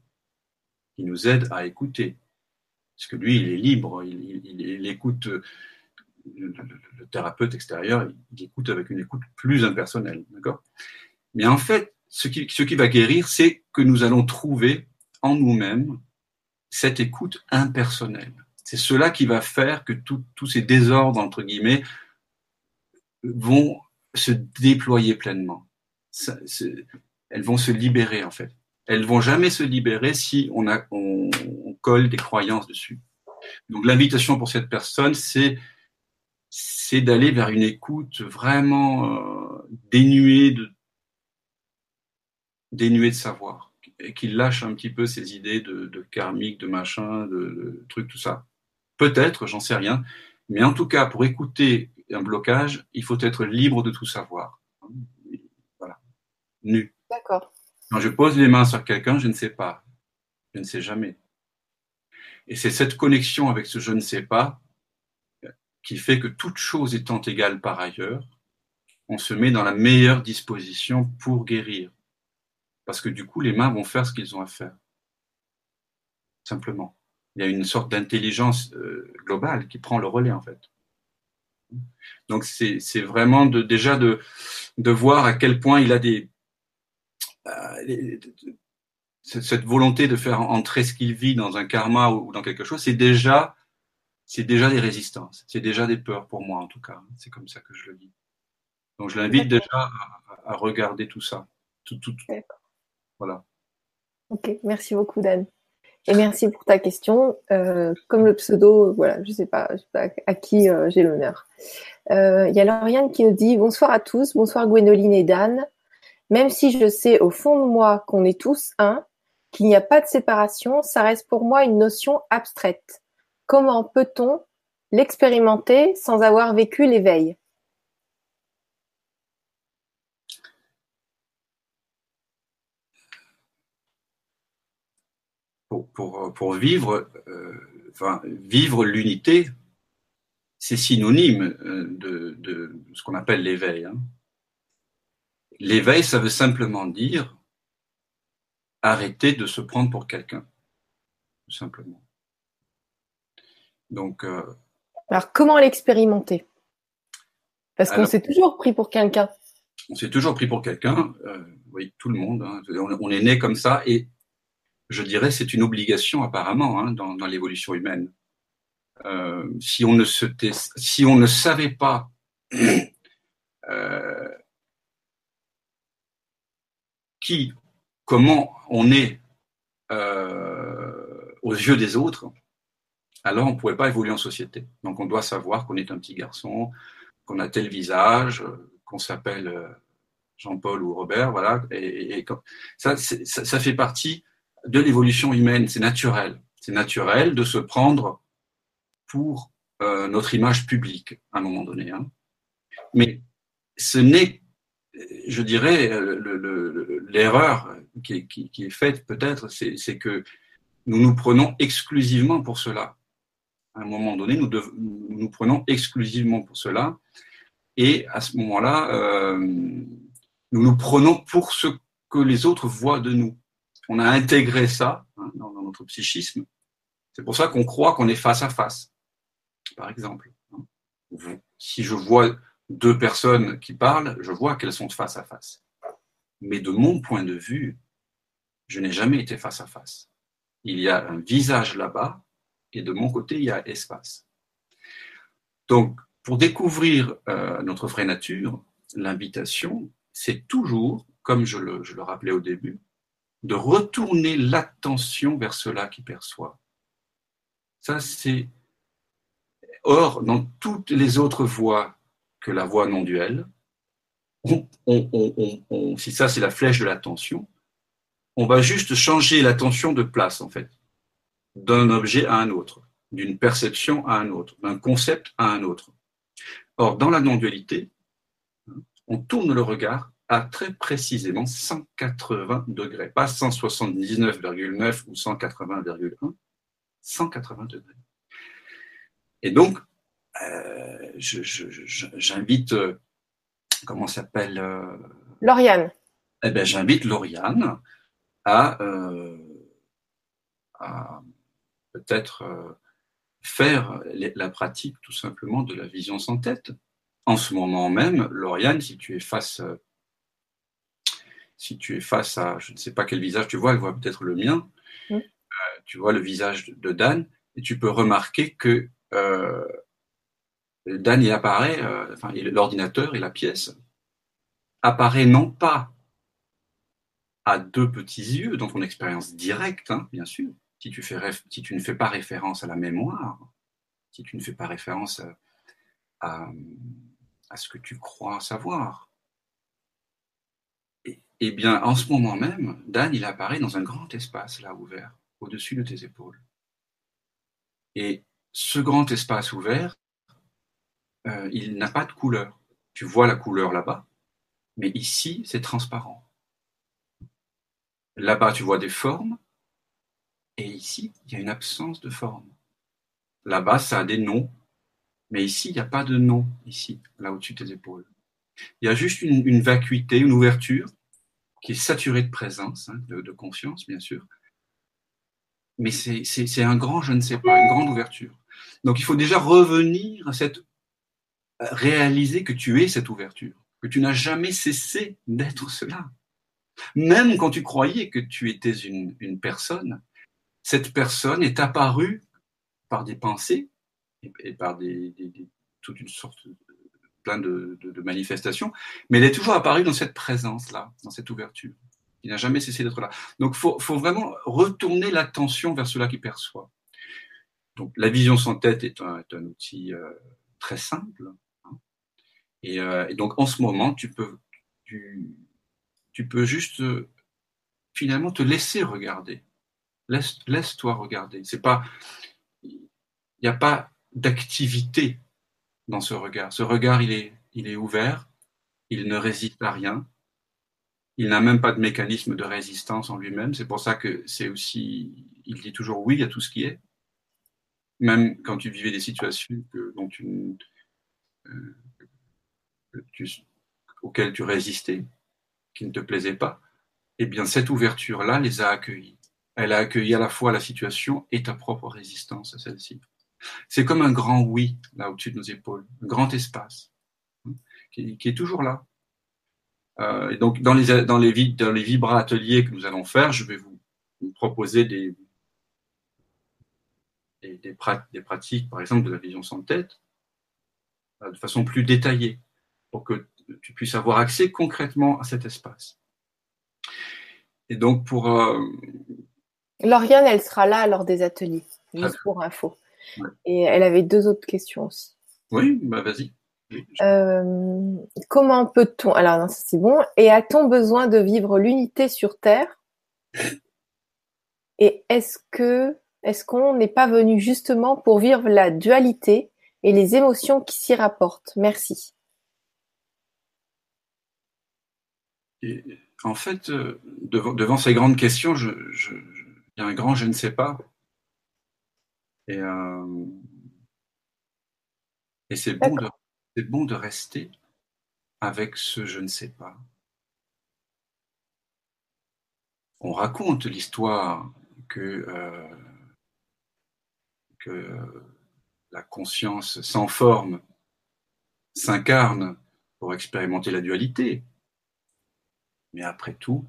qui nous aide à écouter Parce que lui, il est libre, il, écoute le, thérapeute extérieur, il, écoute avec une écoute plus impersonnelle. D'accord? Mais en fait, ce qui va guérir, c'est que nous allons trouver en nous-mêmes cette écoute impersonnelle. C'est cela qui va faire que tous ces désordres, entre guillemets, vont se déployer pleinement. elles vont se libérer, en fait. Elles vont jamais se libérer si on, a, colle des croyances dessus. Donc l'invitation pour cette personne, c'est d'aller vers une écoute vraiment euh, dénuée de savoir et qu'il lâche un petit peu ses idées de, karmique, de machin, de trucs, tout ça. Peut-être, j'en sais rien, mais en tout cas, pour écouter un blocage, il faut être libre de tout savoir. Voilà. Nu. D'accord. Quand je pose les mains sur quelqu'un, je ne sais pas. Je ne sais jamais. Et c'est cette connexion avec ce je ne sais pas qui fait que toute chose étant égale par ailleurs, on se met dans la meilleure disposition pour guérir. Parce que du coup, les mains vont faire ce qu'ils ont à faire. Simplement. Il y a une sorte d'intelligence euh, globale qui prend le relais, en fait. Donc c'est vraiment de, déjà de, de voir à quel point il a des euh, cette volonté de faire entrer ce qu'il vit dans un karma ou dans quelque chose, c'est déjà c'est déjà des résistances, c'est déjà des peurs pour moi en tout cas. C'est comme ça que je le dis. Donc je l'invite déjà à, regarder tout ça. Tout, tout, Voilà. Ok, merci beaucoup Dan. Et merci pour ta question. Euh, comme le pseudo, voilà, je pas, sais pas à qui euh, j'ai l'honneur. Euh, il y a Lauriane qui nous dit bonsoir à tous, bonsoir Gwénoline et Dan. Même si je sais au fond de moi qu'on est tous un, qu'il n'y a pas de séparation, ça reste pour moi une notion abstraite. Comment peut-on l'expérimenter sans avoir vécu l'éveil? Pour, vivre, euh, enfin, vivre l'unité, c'est synonyme euh, de, ce qu'on appelle l'éveil. Hein. L'éveil, ça veut simplement dire arrêter de se prendre pour quelqu'un, tout simplement. Donc. Euh, Alors, comment l'expérimenter? Parce qu'on s'est toujours pris pour quelqu'un. On s'est toujours pris pour quelqu'un. oui, tout le monde. Hein. On, est né comme ça et je dirais, c'est une obligation apparemment hein, dans, l'évolution humaine. Euh, si, on ne savait pas euh, qui, comment on est euh, aux yeux des autres, alors on ne pourrait pas évoluer en société. Donc on doit savoir qu'on est un petit garçon, qu'on a tel visage, qu'on s'appelle Jean-Paul ou Robert, voilà. Et, ça, fait partie de l'évolution humaine, c'est naturel. C'est naturel de se prendre pour euh, notre image publique à un moment donné. Hein. Mais ce n'est, je dirais, l'erreur qui, est faite peut-être, c'est que nous nous prenons exclusivement pour cela. À un moment donné, nous, nous prenons exclusivement pour cela. Et à ce moment-là, euh, nous nous prenons pour ce que les autres voient de nous on a intégré ça hein, dans, notre psychisme. C'est pour ça qu'on croit qu'on est face à face, par exemple. Hein. Si je vois deux personnes qui parlent, je vois qu'elles sont face à face. Mais de mon point de vue, je n'ai jamais été face à face. Il y a un visage là-bas et de mon côté, il y a espace. Donc, pour découvrir euh, notre vraie nature, l'invitation, c'est toujours, comme je le rappelais au début, de retourner l'attention vers cela qui perçoit. Ça, c'est. Or, dans toutes les autres voies que la voie non duelle, si ça c'est la flèche de l'attention, on va juste changer l'attention de place en fait, d'un objet à un autre, d'une perception à un autre, d'un concept à un autre. Or, dans la non-dualité, on tourne le regard à très précisément 180 degrés, pas 179,9 ou 180,1, 180 degrés. Et donc, euh, j'invite, euh, comment s'appelle euh, Lauriane. Eh bien, j'invite Lauriane à, à peut-être faire la pratique tout simplement de la vision sans tête. En ce moment même, Lauriane, si tu es face, si tu es face à, je ne sais pas quel visage tu vois, elle voit peut-être le mien, euh, tu vois le visage de Dan, et tu peux remarquer que euh, Dan y apparaît, euh, enfin l'ordinateur et la pièce apparaît non pas à deux petits yeux dans ton expérience directe, hein, bien sûr, si tu, fais si tu ne fais pas référence à la mémoire, si tu ne fais pas référence à, ce que tu crois savoir. Eh bien, en ce moment même, Dan, il apparaît dans un grand espace là ouvert, au-dessus de tes épaules. Et ce grand espace ouvert, euh, il n'a pas de couleur. Tu vois la couleur là-bas, mais ici, c'est transparent. Là-bas, tu vois des formes, et ici, il y a une absence de forme. Là-bas, ça a des noms, mais ici, il n'y a pas de nom, ici, là au-dessus de tes épaules. Il y a juste une, vacuité, une ouverture qui est saturée de présence, hein, de, conscience, bien sûr. Mais c'est un grand, je ne sais pas, une grande ouverture. Donc il faut déjà revenir à cette réaliser que tu es cette ouverture, que tu n'as jamais cessé d'être cela. Même quand tu croyais que tu étais une personne, cette personne est apparue par des pensées et, par des, toute une sorte plein de, manifestations, mais elle est toujours apparue dans cette présence-là, dans cette ouverture. Il n'a jamais cessé d'être là. Donc, il faut, vraiment retourner l'attention vers cela qui perçoit. Donc, la vision sans tête est un, outil euh, très simple. Hein. Euh, et, donc, en ce moment, tu peux, tu, tu peux juste euh, finalement te laisser regarder Laisse-toi regarder. C'est pas, il n'y a pas d'activité dans ce regard. Ce regard, il est, il est ouvert, il ne résiste à rien, il n'a même pas de mécanisme de résistance en lui-même. C'est pour ça que c'est aussi, il dit toujours oui à tout ce qui est, même quand tu vivais des situations euh, auxquelles tu résistais, qui ne te plaisaient pas. Eh bien, cette ouverture-là les a accueillis. Elle a accueilli à la fois la situation et ta propre résistance à celle-ci. C'est comme un grand oui, là au-dessus de nos épaules, un grand espace, hein, qui, est toujours là. Euh, et donc, dans les, dans, les, dans les vibra ateliers que nous allons faire, je vais vous, proposer des, des, des, pratiques, par exemple, de la vision sans tête, euh, de façon plus détaillée, pour que tu puisses avoir accès concrètement à cet espace. Et donc, pour, euh, Lauriane, elle sera là lors des ateliers, juste pour info. Et elle avait deux autres questions aussi. Oui, bah vas-y. Euh, comment peut-on Alors non, c'est bon. Et a-t-on besoin de vivre l'unité sur Terre? Et est-ce que est-ce qu'on n'est pas venu justement pour vivre la dualité et les émotions qui s'y rapportent? Merci. en fait, euh, devant, ces grandes questions, je il y a un grand je ne sais pas. Et, euh, c'est bon, de, bon de rester avec ce je ne sais pas. On raconte l'histoire que, euh, que la conscience sans forme s'incarne pour expérimenter la dualité. Mais après tout,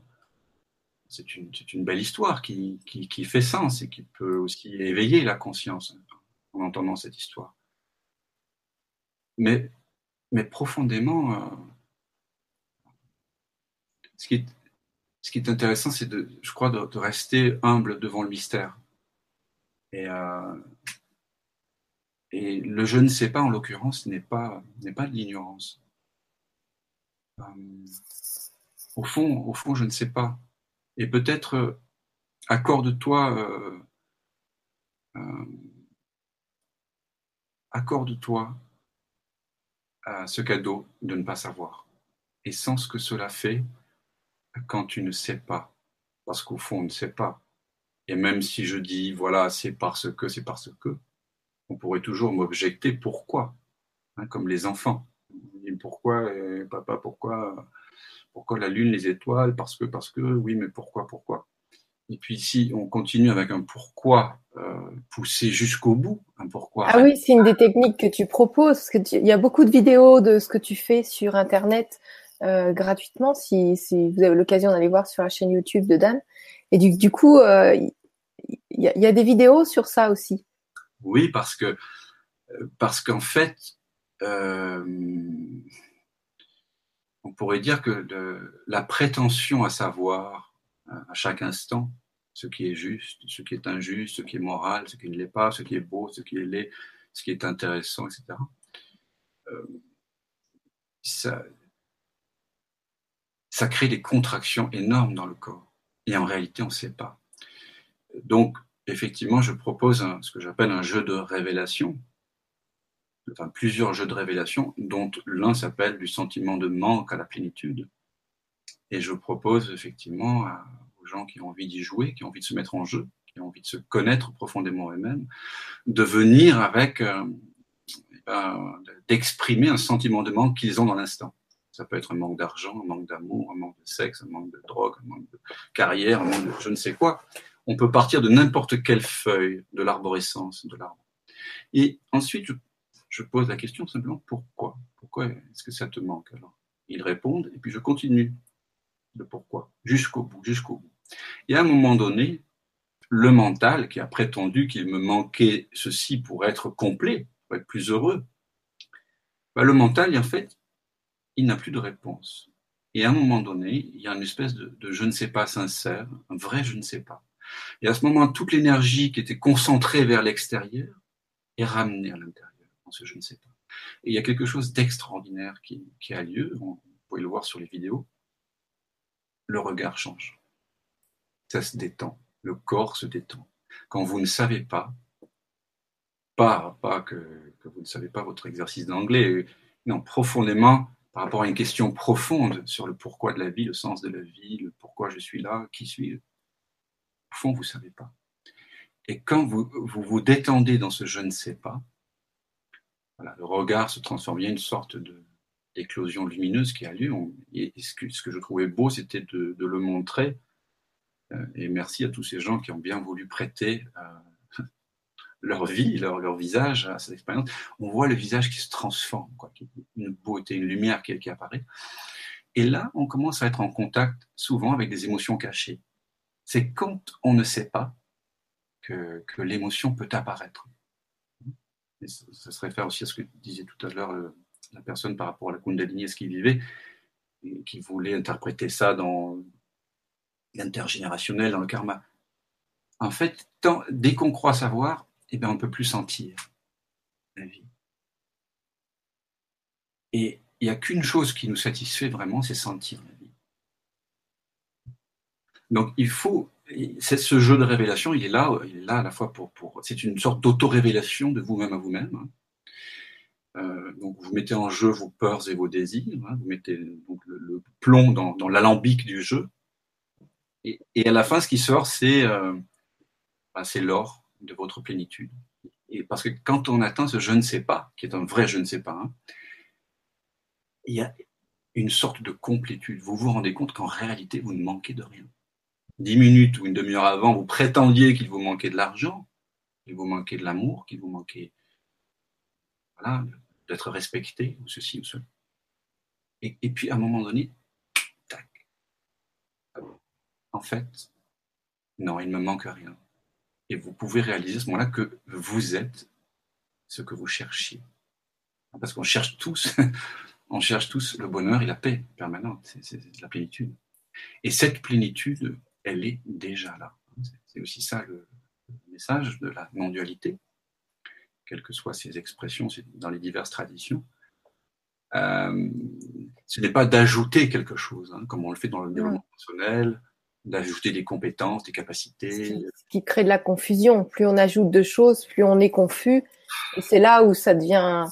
c'est une, belle histoire qui, fait sens et qui peut aussi éveiller la conscience en entendant cette histoire. Mais, profondément, euh, ce, qui est, intéressant, c'est, de, je crois, de, rester humble devant le mystère. Et, euh, et le je ne sais pas, en l'occurrence, n'est pas, n'est pas de l'ignorance. Euh, au fond, au fond, je ne sais pas et peut-être euh, accorde-toi euh, euh, accorde-toi à ce cadeau de ne pas savoir. Et sans ce que cela fait quand tu ne sais pas parce qu'au fond on ne sait pas et même si je dis voilà c'est parce que c'est parce que on pourrait toujours m'objecter pourquoi hein, comme les enfants. Pourquoi papa pourquoi pourquoi la Lune, les étoiles Parce que, parce que, oui, mais pourquoi, pourquoi? Et puis si on continue avec un pourquoi, pousser jusqu'au bout. Hein, pourquoi Ah oui, c'est une des techniques que tu proposes. Il y a beaucoup de vidéos de ce que tu fais sur Internet gratuitement, si, si, vous avez l'occasion d'aller voir sur la chaîne YouTube de Dan. Et du, du coup, il y, y, a des vidéos sur ça aussi. Oui, parce que parce qu'en fait, euh, on pourrait dire que la prétention à savoir euh, à chaque instant ce qui est juste, ce qui est injuste, ce qui est moral, ce qui ne l'est pas, ce qui est beau, ce qui est laid, ce qui est intéressant, etc. Euh, ça, ça crée des contractions énormes dans le corps. Et en réalité, on ne sait pas. Donc, effectivement, je propose ce que j'appelle un jeu de révélation, enfin, plusieurs jeux de révélation, dont l'un s'appelle du sentiment de manque à la plénitude. Et je propose effectivement aux gens qui ont envie d'y jouer, qui ont envie de se mettre en jeu, qui ont envie de se connaître profondément eux-mêmes, de venir avec, euh, eh ben, d'exprimer un sentiment de manque qu'ils ont dans l'instant. Ça peut être un manque d'argent, un manque d'amour, un manque de sexe, un manque de drogue, un manque de carrière, un manque de je ne sais quoi. On peut partir de n'importe quelle feuille de l'arborescence de l'arbre. Et ensuite, je pose la question simplement pourquoi? Pourquoi est-ce que ça te manque alors? Ils répondent et puis je continue le pourquoi? Jusqu'au bout, jusqu'au bout. Et à un moment donné, le mental qui a prétendu qu'il me manquait ceci pour être complet, pour être plus heureux, bah, le mental, en fait, il n'a plus de réponse. Et à un moment donné, il y a une espèce de, de je ne sais pas sincère, un vrai je ne sais pas. Et à ce moment, toute l'énergie qui était concentrée vers l'extérieur est ramenée à l'intérieur ce je ne sais pas. Et il y a quelque chose d'extraordinaire qui, a lieu, vous pouvez le voir sur les vidéos, le regard change. Ça se détend, le corps se détend. Quand vous ne savez pas, pas, pas que, vous ne savez pas votre exercice d'anglais, non, profondément par rapport à une question profonde sur le pourquoi de la vie, le sens de la vie, le pourquoi je suis là, qui suis-je. Au fond, vous ne savez pas. Et quand vous vous détendez dans ce je ne sais pas, le regard se transforme. Il y a une sorte d'éclosion lumineuse qui a lieu. ce que, je trouvais beau, c'était de, le montrer. Euh, et merci à tous ces gens qui ont bien voulu prêter euh, leur vie, leur, visage à cette expérience. On voit le visage qui se transforme, une beauté, une lumière qui, apparaît. Et là, on commence à être en contact souvent avec des émotions cachées. C'est quand on ne sait pas que l'émotion peut apparaître ça se réfère aussi à ce que disait tout à l'heure euh, la personne par rapport à la Kundalini et ce qu'il vivait, qui voulait interpréter ça dans l'intergénérationnel, dans le karma. En fait, dès qu'on croit savoir, eh bien, on ne peut plus sentir la vie. Et il n'y a qu'une chose qui nous satisfait vraiment, c'est sentir la vie. Donc il faut ce jeu de révélation, il est là, il est là à la fois pour, pour c'est une sorte d'auto-révélation de vous-même à vous-même. Hein. Euh, donc vous mettez en jeu vos peurs et vos désirs, hein. vous mettez le, plomb dans, l'alambic du jeu, et, à la fin, ce qui sort, c'est euh, bah, c'est l'or de votre plénitude. Et parce que quand on atteint ce je ne sais pas, qui est un vrai je ne sais pas, hein, il y a une sorte de complétude. Vous vous rendez compte qu'en réalité, vous ne manquez de rien dix minutes ou une demi-heure avant, vous prétendiez qu'il vous manquait de l'argent, qu'il vous manquait de l'amour, qu'il vous manquait voilà, d'être respecté, ou ceci ou cela. Et, et, puis à un moment donné, tac. En fait, non, il ne me manque rien. Et vous pouvez réaliser à ce moment-là que vous êtes ce que vous cherchiez. Parce qu'on cherche tous, on cherche tous le bonheur et la paix permanente, c'est la plénitude. Et cette plénitude, elle est déjà là. C'est aussi ça le message de la non-dualité, quelles que soient ses expressions dans les diverses traditions. Euh, ce n'est pas d'ajouter quelque chose, hein, comme on le fait dans le développement personnel, d'ajouter des compétences, des capacités. Ce qui crée de la confusion. Plus on ajoute de choses, plus on est confus. Et c'est là où ça devient,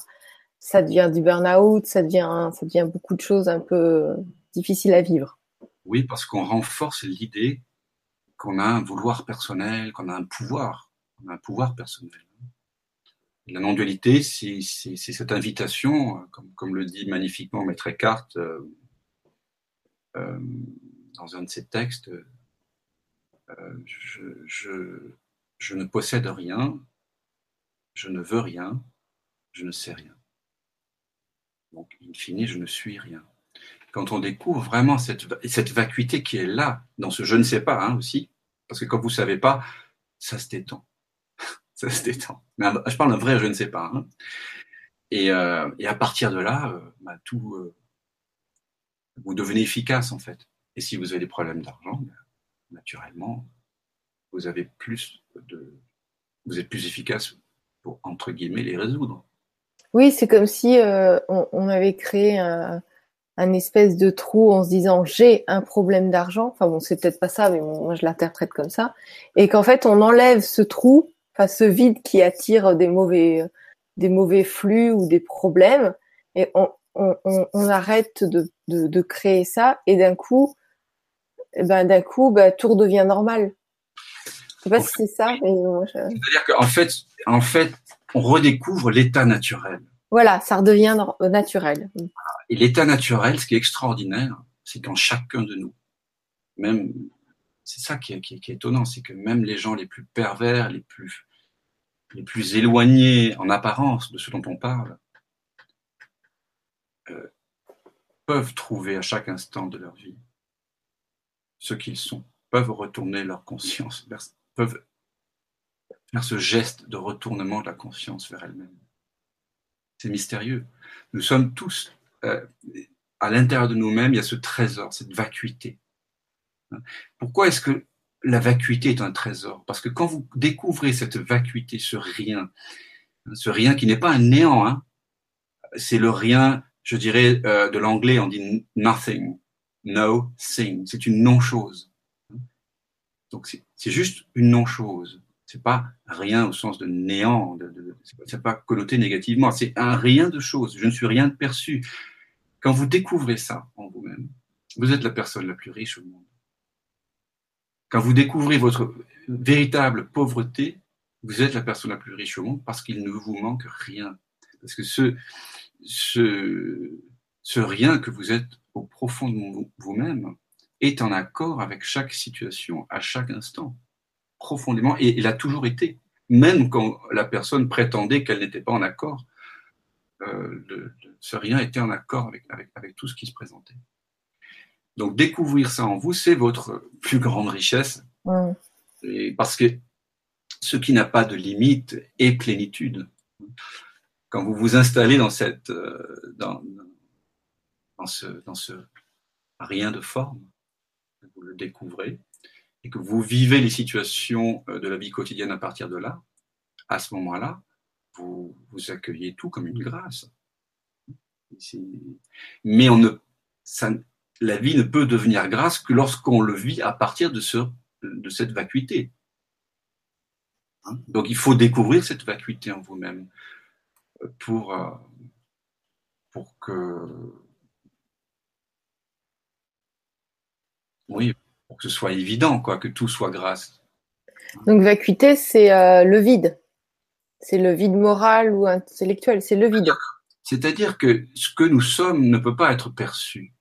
ça devient du burn-out, ça devient, ça devient beaucoup de choses un peu difficiles à vivre. Oui, parce qu'on renforce l'idée qu'on a un vouloir personnel, qu'on a un pouvoir, on a un pouvoir personnel. La non-dualité, c'est cette invitation, comme, le dit magnifiquement Maître Eckhart euh, euh, dans un de ses textes, euh, je, je ne possède rien, je ne veux rien, je ne sais rien. Donc, in fine, je ne suis rien. Quand on découvre vraiment cette, cette vacuité qui est là, dans ce je ne sais pas hein, aussi, parce que quand vous ne savez pas, ça se détend. ça se détend. Mais je parle d'un vrai je ne sais pas. Hein. Et, euh, et, à partir de là, euh, bah, tout, euh, vous devenez efficace en fait. Et si vous avez des problèmes d'argent, bah, naturellement, vous avez plus de, vous êtes plus efficace pour entre guillemets les résoudre. Oui, c'est comme si euh, on, on, avait créé un, un, espèce de trou en se disant j'ai un problème d'argent. Enfin bon, c'est peut-être pas ça, mais moi je l'interprète comme ça. Et qu'en fait on enlève ce trou, enfin ce vide qui attire des mauvais, des mauvais flux ou des problèmes, et on, on, on arrête de, de, de, créer ça, et d'un coup, eh ben d'un coup, ben, tout redevient normal. Je sais pas si c'est ça. C'est-à-dire qu'en fait, en fait, on redécouvre l'état naturel. Voilà, ça redevient naturel. Et l'état naturel, ce qui est extraordinaire, c'est qu'en chacun de nous, même, c'est ça qui est, étonnant, c'est que même les gens les plus pervers, les plus, les plus éloignés en apparence de ce dont on parle, euh, peuvent trouver à chaque instant de leur vie ce qu'ils sont, peuvent retourner leur conscience peuvent faire ce geste de retournement de la conscience vers elle-même. C'est mystérieux. Nous sommes tous, euh, à l'intérieur de nous-mêmes, il y a ce trésor, cette vacuité. Pourquoi est-ce que la vacuité est un trésor? Parce que quand vous découvrez cette vacuité, ce rien, ce rien qui n'est pas un néant, hein, c'est le rien, je dirais, euh, de l'anglais, on dit nothing, no thing, c'est une non-chose. Donc c'est juste une non-chose. C'est pas rien au sens de néant, de, de, c'est pas connoté négativement. C'est un rien de chose. Je ne suis rien de perçu. Quand vous découvrez ça en vous-même, vous êtes la personne la plus riche au monde. Quand vous découvrez votre véritable pauvreté, vous êtes la personne la plus riche au monde parce qu'il ne vous manque rien. Parce que ce, rien que vous êtes au profond de vous-même, est en accord avec chaque situation, à chaque instant, profondément, et il a toujours été, même quand la personne prétendait qu'elle n'était pas en accord, euh, le, ce rien était en accord avec, avec, avec tout ce qui se présentait. Donc découvrir ça en vous, c'est votre plus grande richesse, et parce que ce qui n'a pas de limite est plénitude. Quand vous vous installez dans cette, euh, dans, dans ce, dans ce rien de forme, vous le découvrez, et que vous vivez les situations euh, de la vie quotidienne à partir de là, à ce moment-là, vous, vous accueillez tout comme une grâce. Mais on ne, ça, la vie ne peut devenir grâce que lorsqu'on le vit à partir de, ce, de cette vacuité. Hein? Donc il faut découvrir cette vacuité en vous-même pour, euh, pour que Oui, pour que ce soit évident, quoi, que tout soit grâce. Donc vacuité, c'est euh, le vide. C'est le vide moral ou intellectuel, c'est le vide. C'est-à-dire que ce que nous sommes ne peut pas être perçu.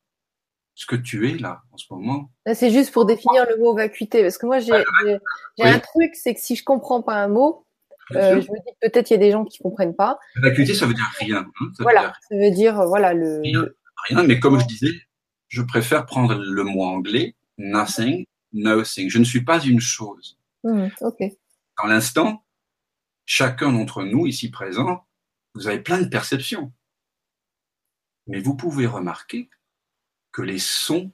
Ce que tu es là, en ce moment. C'est juste pour définir le mot vacuité. Parce que moi, j'ai un truc, c'est que si je comprends pas un mot, euh, je me dis peut-être il y a des gens qui comprennent pas. vacuité, ça veut dire rien. Hein, voilà, ça veut dire, voilà, le. rien, mais comme je disais, je préfère prendre le mot anglais nothing, nothing. Je ne suis pas une chose. Mmh, Dans l'instant, chacun d'entre nous ici présent, vous avez plein de perceptions. Mais vous pouvez remarquer que les sons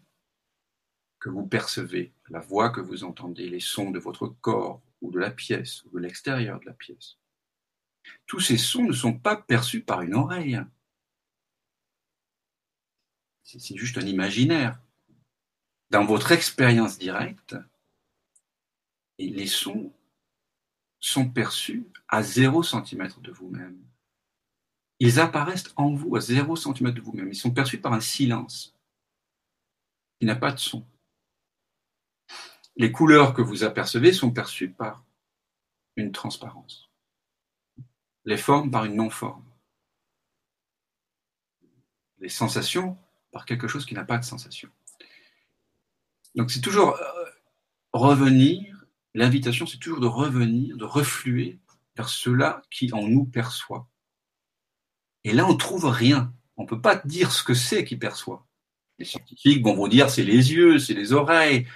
que vous percevez, la voix que vous entendez, les sons de votre corps ou de la pièce ou de l'extérieur de la pièce, tous ces sons ne sont pas perçus par une oreille. C'est juste un imaginaire dans votre expérience directe, les sons sont perçus à 0 cm de vous-même. Ils apparaissent en vous à 0 cm de vous-même. Ils sont perçus par un silence qui n'a pas de son. Les couleurs que vous apercevez sont perçues par une transparence. Les formes par une non-forme. Les sensations par quelque chose qui n'a pas de sensation. Donc c'est toujours euh, revenir L'invitation, c'est toujours de revenir, de refluer vers cela qui en nous perçoit. Et là, on ne trouve rien. On ne peut pas dire ce que c'est qui perçoit. Les scientifiques vont vous dire c'est les yeux, c'est les oreilles.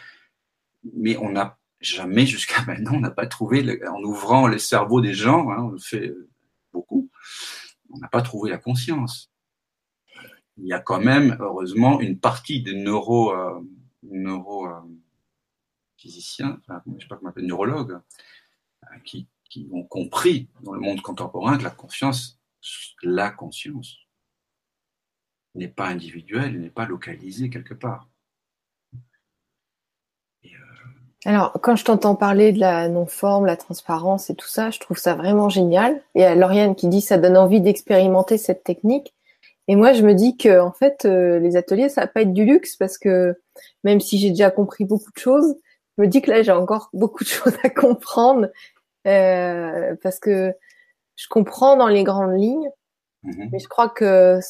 Mais on n'a jamais, jusqu'à maintenant, on n'a pas trouvé, en ouvrant les cerveaux des gens, hein, on le fait beaucoup, on n'a pas trouvé la conscience. Il y a quand même, heureusement, une partie des neuro, euh, neuro euh, physiciens, enfin, je sais pas comment on appelle, neurologues, euh, qui, qui ont compris dans le monde contemporain que la conscience, la conscience, n'est pas individuelle, n'est pas localisée quelque part. Euh, Alors, quand je t'entends parler de la non-forme, la transparence et tout ça, je trouve ça vraiment génial. Et à Lauriane qui dit ça donne envie d'expérimenter cette technique. Et moi, je me dis que en fait, euh, les ateliers, ça va pas être du luxe parce que même si j'ai déjà compris beaucoup de choses, je me dis que là, j'ai encore beaucoup de choses à comprendre euh, parce que je comprends dans les grandes lignes, mhm. mais je crois que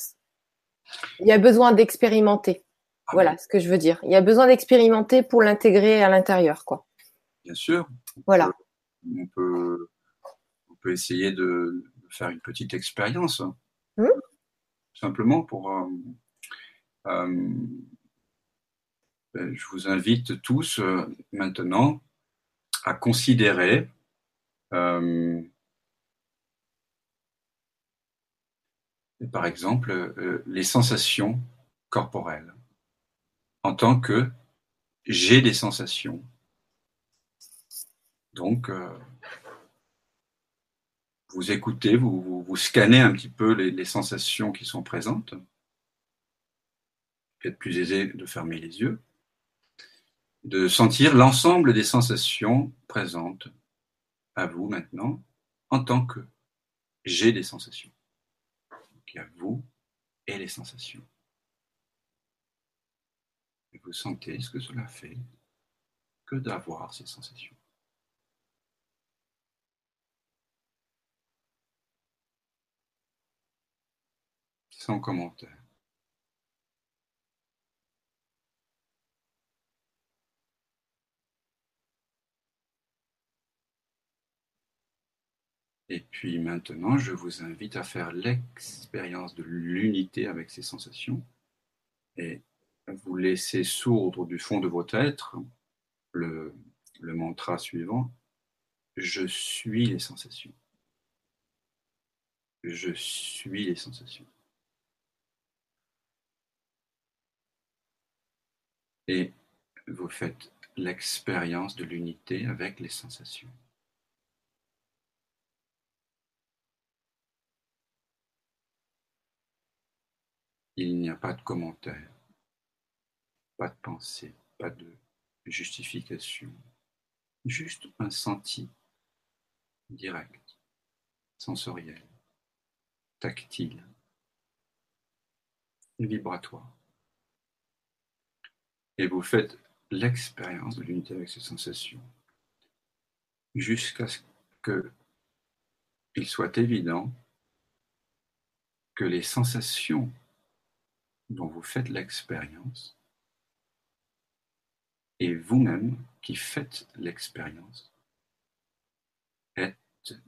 il y a besoin d'expérimenter. Ah voilà ce que je veux dire. Il y a besoin d'expérimenter pour l'intégrer à l'intérieur, quoi. Bien sûr. Voilà. On peut, on peut essayer de faire une petite expérience, simplement pour. Euh, euh, ben, je vous invite tous maintenant à considérer euh, par exemple, euh, les sensations corporelles, en tant que j'ai des sensations. Donc, euh, vous écoutez, vous, scannez un petit peu les, les sensations qui sont présentes. Peut-être plus aisé de fermer les yeux, de sentir l'ensemble des sensations présentes à vous maintenant en tant que j'ai des sensations. Donc il y a vous et les sensations. Et vous sentez ce que cela fait que d'avoir ces sensations. Commentaire. Et puis maintenant, je vous invite à faire l'expérience de l'unité avec ces sensations et vous laisser sourdre du fond de votre être le mantra suivant. Je suis les sensations. Je suis les sensations. Et vous faites l'expérience de l'unité avec les sensations. Il n'y a pas de commentaire, pas de pensée, pas de justification, juste un senti direct, sensoriel, tactile, vibratoire. Et vous faites l'expérience de l'unité avec ces sensations jusqu'à ce qu'il soit évident que les sensations dont vous faites l'expérience et vous-même qui faites l'expérience êtes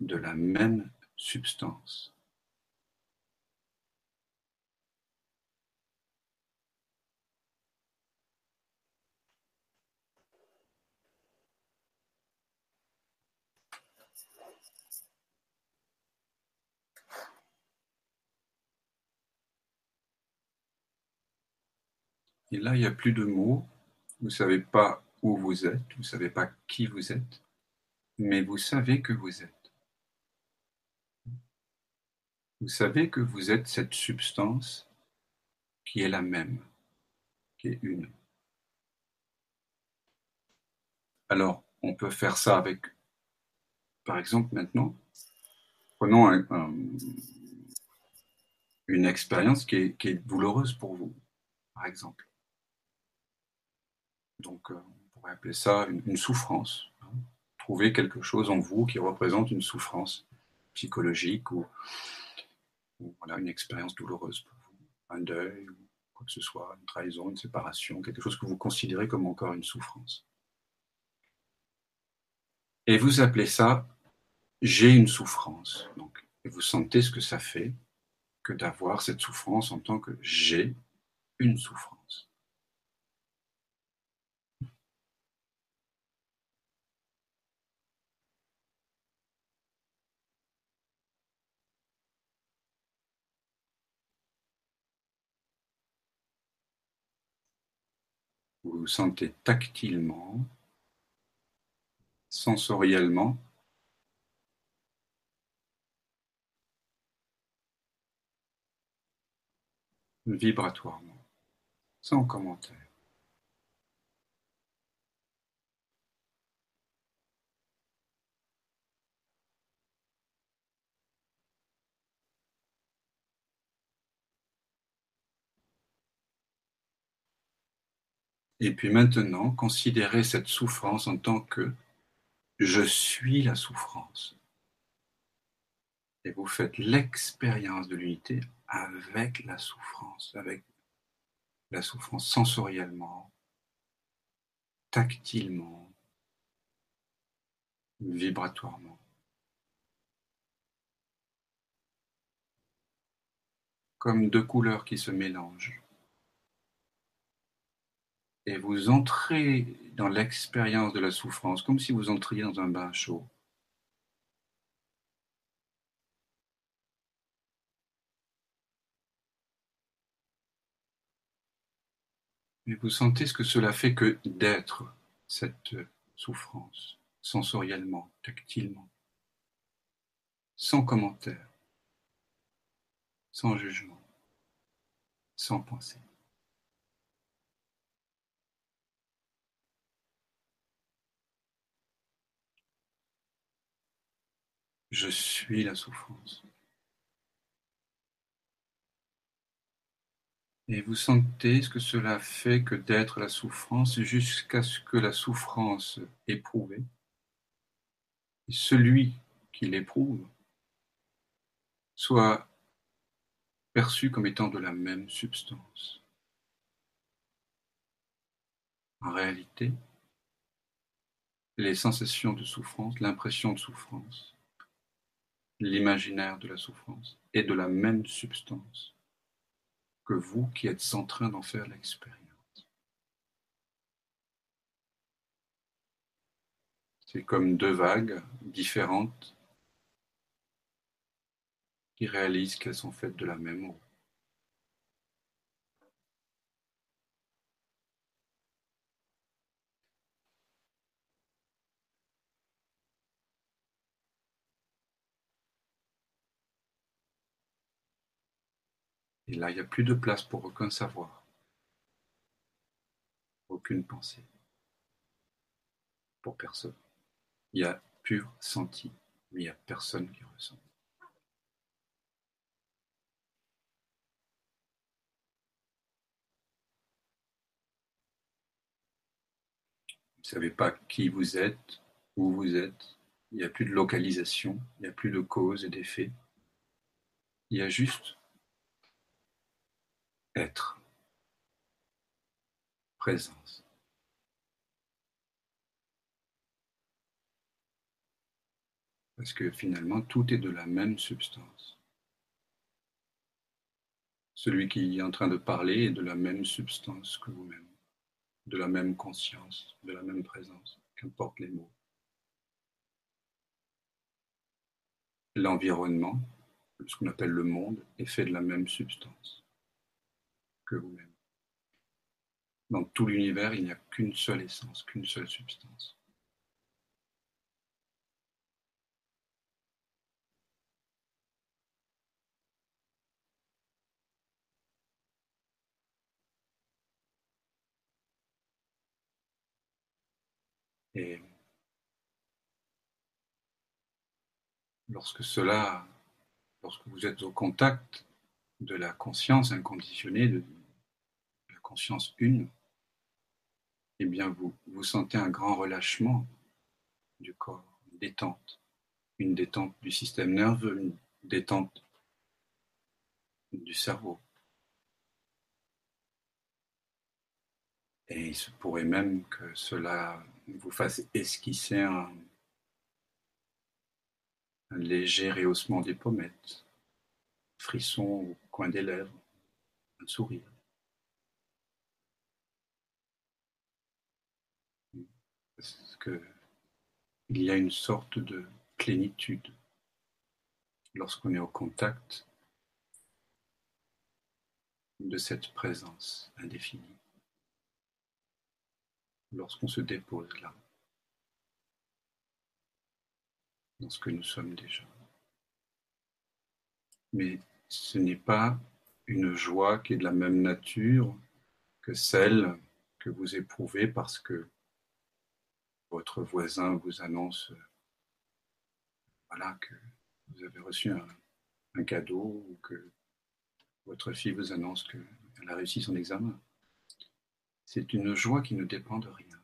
de la même substance. Et là, il n'y a plus de mots. Vous ne savez pas où vous êtes, vous ne savez pas qui vous êtes, mais vous savez que vous êtes. Vous savez que vous êtes cette substance qui est la même, qui est une. Alors, on peut faire ça avec, par exemple, maintenant, prenons une expérience qui est douloureuse pour vous, par exemple. Donc, euh, on pourrait appeler ça une, souffrance. Hein. Trouver quelque chose en vous qui représente une souffrance psychologique ou, une expérience douloureuse pour vous, un deuil ou quoi que ce soit, une trahison, une séparation, quelque chose que vous considérez comme encore une souffrance. Et vous appelez ça j'ai une souffrance. Donc, et vous sentez ce que ça fait que d'avoir cette souffrance en tant que j'ai une souffrance. Vous sentez tactilement, sensoriellement, vibratoirement, sans commentaire. Et puis maintenant, considérez cette souffrance en tant que je suis la souffrance. Et vous faites l'expérience de l'unité avec la souffrance, avec la souffrance sensoriellement, tactilement, vibratoirement. Comme deux couleurs qui se mélangent et vous entrez dans l'expérience de la souffrance comme si vous entriez dans un bain chaud. Et vous sentez ce que cela fait que d'être cette souffrance, sensoriellement, tactilement, sans commentaire, sans jugement, sans pensée. Je suis la souffrance. Et vous sentez ce que cela fait que d'être la souffrance jusqu'à ce que la souffrance éprouvée, celui qui l'éprouve, soit perçu comme étant de la même substance. En réalité, les sensations de souffrance, l'impression de souffrance, l'imaginaire de la souffrance est de la même substance que vous qui êtes en train d'en faire l'expérience. C'est comme deux vagues différentes qui réalisent qu'elles sont faites de la même eau. Et là, il n'y a plus de place pour aucun savoir, aucune pensée, pour personne. Il y a pur senti, mais il n'y a personne qui ressent. Vous ne savez pas qui vous êtes, où vous êtes. Il n'y a plus de localisation, il n'y a plus de cause et d'effet. Il y a juste être, présence. Parce que finalement, tout est de la même substance. Celui qui est en train de parler est de la même substance que vous-même, de la même conscience, de la même présence, qu'importe les mots. L'environnement, ce qu'on appelle le monde, est fait de la même substance vous-même. Dans tout l'univers, il n'y a qu'une seule essence, qu'une seule substance. Et lorsque cela, lorsque vous êtes au contact de la conscience inconditionnée, de, conscience une, eh bien vous, vous sentez un grand relâchement du corps, une détente, une détente du système nerveux, une détente du cerveau. Et il se pourrait même que cela vous fasse esquisser un, léger rehaussement des pommettes, frisson au coin des lèvres, un sourire. Parce que il y a une sorte de plénitude lorsqu'on est au contact de cette présence indéfinie, lorsqu'on se dépose là, dans ce que nous sommes déjà. Mais ce n'est pas une joie qui est de la même nature que celle que vous éprouvez parce que votre voisin vous annonce voilà, que vous avez reçu un, cadeau ou que votre fille vous annonce qu'elle a réussi son examen. C'est une joie qui ne dépend de rien,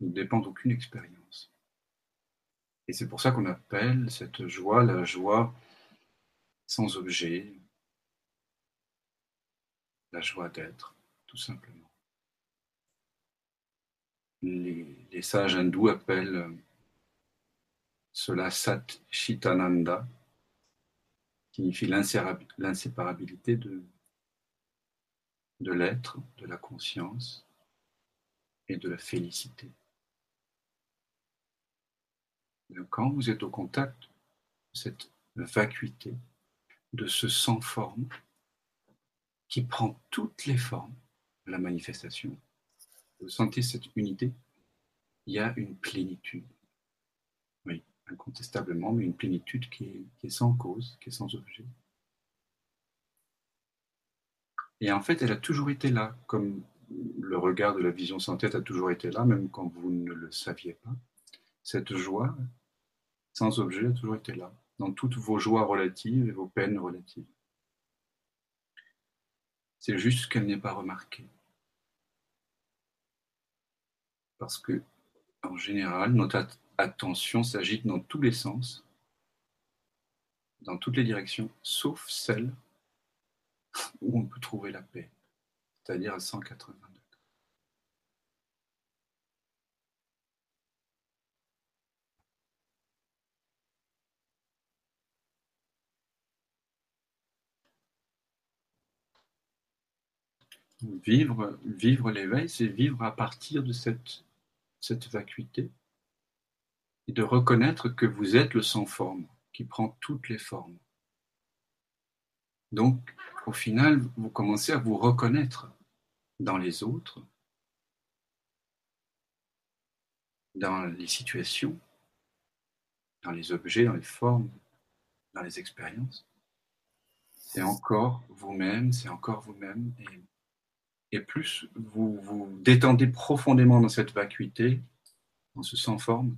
ne dépend d'aucune expérience. Et c'est pour ça qu'on appelle cette joie la joie sans objet, la joie d'être, tout simplement. Les, sages hindous appellent cela Sat Chitananda, qui signifie l'inséparabilité de, de l'être, de la conscience et de la félicité. quand vous êtes au contact de cette vacuité, de ce sans forme, qui prend toutes les formes de la manifestation, vous sentez cette unité, il y a une plénitude. Oui, incontestablement, mais une plénitude qui est, sans cause, qui est sans objet. Et en fait, elle a toujours été là, comme le regard de la vision sans tête a toujours été là, même quand vous ne le saviez pas. Cette joie sans objet a toujours été là, dans toutes vos joies relatives et vos peines relatives. C'est juste qu'elle n'est pas remarquée. Parce que, en général, notre attention s'agite dans tous les sens, dans toutes les directions, sauf celle où on peut trouver la paix, c'est-à-dire à 180 degrés. Vivre, vivre l'éveil, c'est vivre à partir de cette cette vacuité et de reconnaître que vous êtes le sans forme qui prend toutes les formes. Donc, au final, vous commencez à vous reconnaître dans les autres, dans les situations, dans les objets, dans les formes, dans les expériences. C'est encore vous-même, c'est encore vous-même. Et et plus vous vous détendez profondément dans cette vacuité, dans ce sans forme,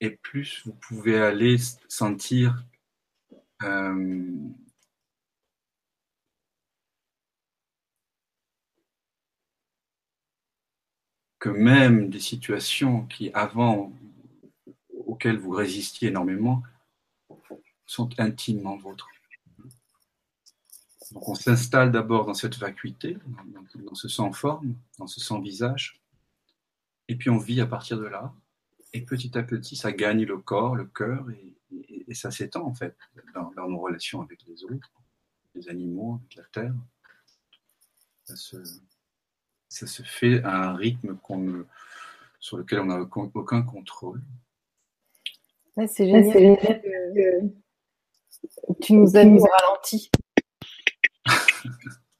et plus vous pouvez aller sentir euh, que même des situations qui avant auxquelles vous résistiez énormément sont intimement vôtres. Donc on s'installe d'abord dans cette vacuité, dans, ce sans forme, dans ce sans visage, et puis on vit à partir de là, et petit à petit ça gagne le corps, le cœur, et, ça s'étend en fait dans, nos relations avec les autres, les animaux, avec la terre. Ça se, fait à un rythme sur lequel on n'a aucun, contrôle. c'est génial. Tu nous as mis au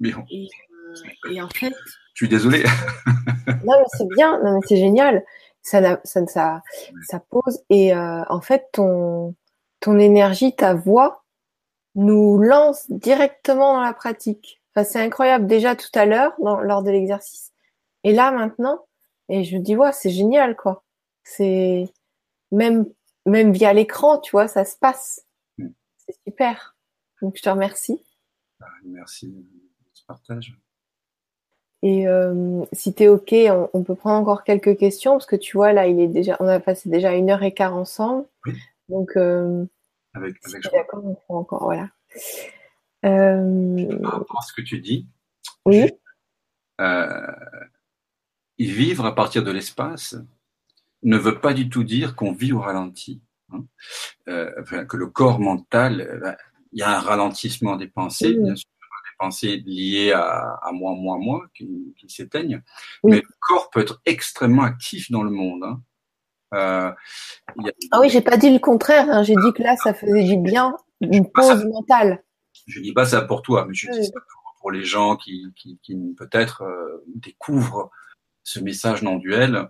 Mais euh, et, en fait. Je suis désolé. non, mais c'est bien, non, mais c'est génial. Ça, ça, ça, ça pose. Et euh, en fait, ton, ton énergie, ta voix nous lance directement dans la pratique. Enfin, c'est incroyable déjà tout à l'heure, lors de l'exercice. Et là, maintenant, et je me dis, ouais, c'est génial, quoi. C'est même, même via l'écran, tu vois, ça se passe. Mm. C'est super. Donc, je te remercie. Ah, merci de ce partage. Et euh, si tu es OK, on, peut prendre encore quelques questions parce que tu vois, là, il est déjà, on a passé déjà une heure et quart ensemble. Oui. Donc, euh, avec, d'accord, on prend encore, voilà. Euh, Par rapport à ce que tu dis, oui. vivre à partir de l'espace ne veut pas du tout dire qu'on vit au ralenti. hein, euh, que le corps mental, ben, il y a un ralentissement des pensées, bien sûr, des pensées liées à, moi, moi, moi, qui, s'éteignent, mais le corps peut être extrêmement actif dans le monde. Hein. Euh, ah oui, j'ai pas dit le contraire. Hein. J'ai dit que là, ça faisait du bien, une pause mentale. Je dis pas ça pour toi, mais je dis ça pour, les gens qui, qui, qui peut-être euh, découvrent ce message non duel.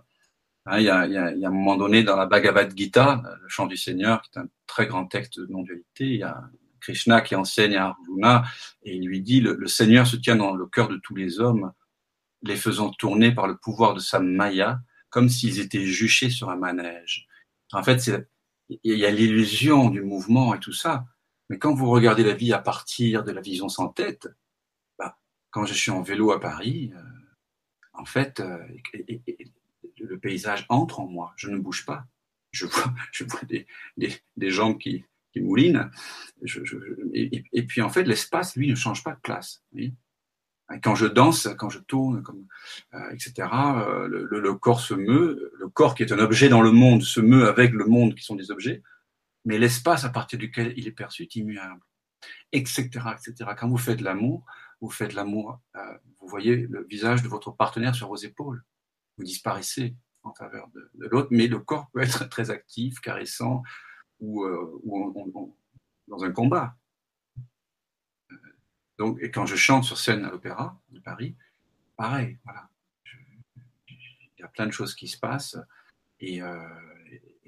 Hein, il, y a, il, y a, il y, a, un moment donné dans la Bhagavad Gita, le chant du Seigneur, qui est un très grand texte de non-dualité, il y a Krishna qui enseigne à Arjuna et il lui dit le, Seigneur se tient dans le cœur de tous les hommes, les faisant tourner par le pouvoir de sa maya comme s'ils étaient juchés sur un manège. En fait, il y a l'illusion du mouvement et tout ça, mais quand vous regardez la vie à partir de la vision sans tête, bah, quand je suis en vélo à Paris, euh, en fait, euh, le paysage entre en moi, je ne bouge pas. Je vois, je vois des, des, des jambes qui, Je, je, et, puis en fait, l'espace, lui, ne change pas de place. Quand je danse, quand je tourne, euh, etc., euh, le, corps se meut. Le corps qui est un objet dans le monde se meut avec le monde qui sont des objets, mais l'espace à partir duquel il est perçu est immuable, etc., etc. Quand vous faites l'amour, vous faites l'amour, euh, vous voyez le visage de votre partenaire sur vos épaules. Vous disparaissez en faveur de l'autre, mais le corps peut être très actif, caressant, ou, euh, ou dans un combat. Donc, et quand je chante sur scène à l'Opéra de Paris, pareil, voilà. il y a plein de choses qui se passent et, euh,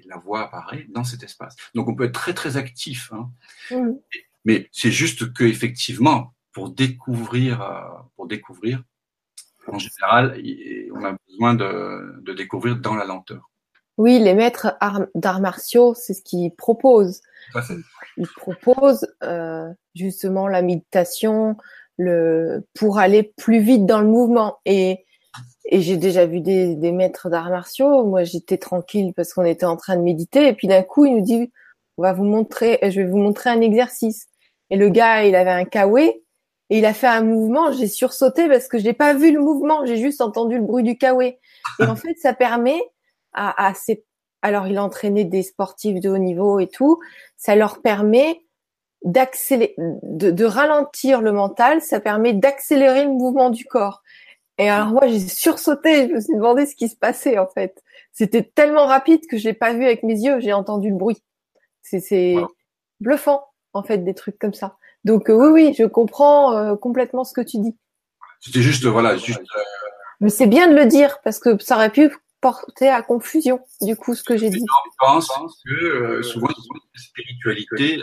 la voix apparaît dans cet espace. Donc, on peut être très très actif, hein. mais c'est juste que effectivement, pour découvrir, euh, pour découvrir, en général, on a besoin de, de découvrir dans la lenteur. Oui, les maîtres d'arts martiaux, c'est ce qu'ils proposent. Ils proposent euh, justement la méditation, le pour aller plus vite dans le mouvement. Et, et j'ai déjà vu des, des maîtres d'arts martiaux. Moi, j'étais tranquille parce qu'on était en train de méditer. Et puis d'un coup, il nous dit, on va vous montrer, je vais vous montrer un exercice. Et le gars, il avait un kawé et il a fait un mouvement. J'ai sursauté parce que je n'ai pas vu le mouvement. J'ai juste entendu le bruit du kawé. Et en fait, ça permet à, à ces alors il a entraîné des sportifs de haut niveau et tout, ça leur permet d'accélérer, de, ralentir le mental, ça permet d'accélérer le mouvement du corps. Et alors moi j'ai sursauté, je me suis demandé ce qui se passait en fait. C'était tellement rapide que je l'ai pas vu avec mes yeux, j'ai entendu le bruit. C'est bluffant en fait des trucs comme ça. Donc euh, oui oui, je comprends euh, complètement ce que tu dis. C'était juste voilà, juste. Euh, Mais c'est bien de le dire parce que ça aurait pu porter à confusion, du coup, ce que j'ai dit. Je pense que euh, souvent, la spiritualité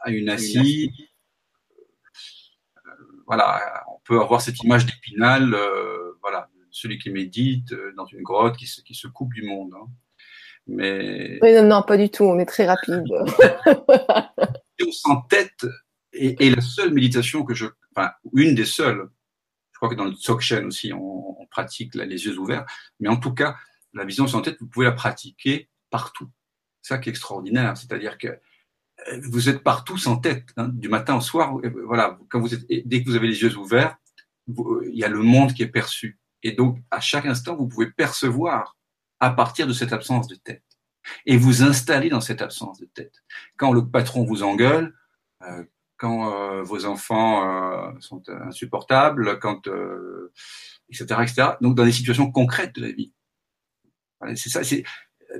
a une assise. Euh, voilà, on peut avoir cette image d'épinal, euh, voilà, celui qui médite dans une grotte, qui se, qui se coupe du monde. Hein. Mais non, non, pas du tout. On est très rapide. on s'entête et, et la seule méditation que je, enfin, une des seules je crois que dans le Dzogchen aussi, on, pratique les yeux ouverts. Mais en tout cas, la vision sans tête, vous pouvez la pratiquer partout. Ça qui est extraordinaire. C'est-à-dire que euh, vous êtes partout sans tête, hein, du matin au soir. Euh, voilà, dès que vous avez les yeux ouverts, euh, il y a le monde qui est perçu. Et donc, à chaque instant, vous pouvez percevoir à partir de cette absence de tête et vous installer dans cette absence de tête. Quand le patron vous engueule, quand euh, vos enfants euh, sont insupportables, quand etc., euh, etc. Donc dans des situations concrètes de la vie. C'est ça. C'est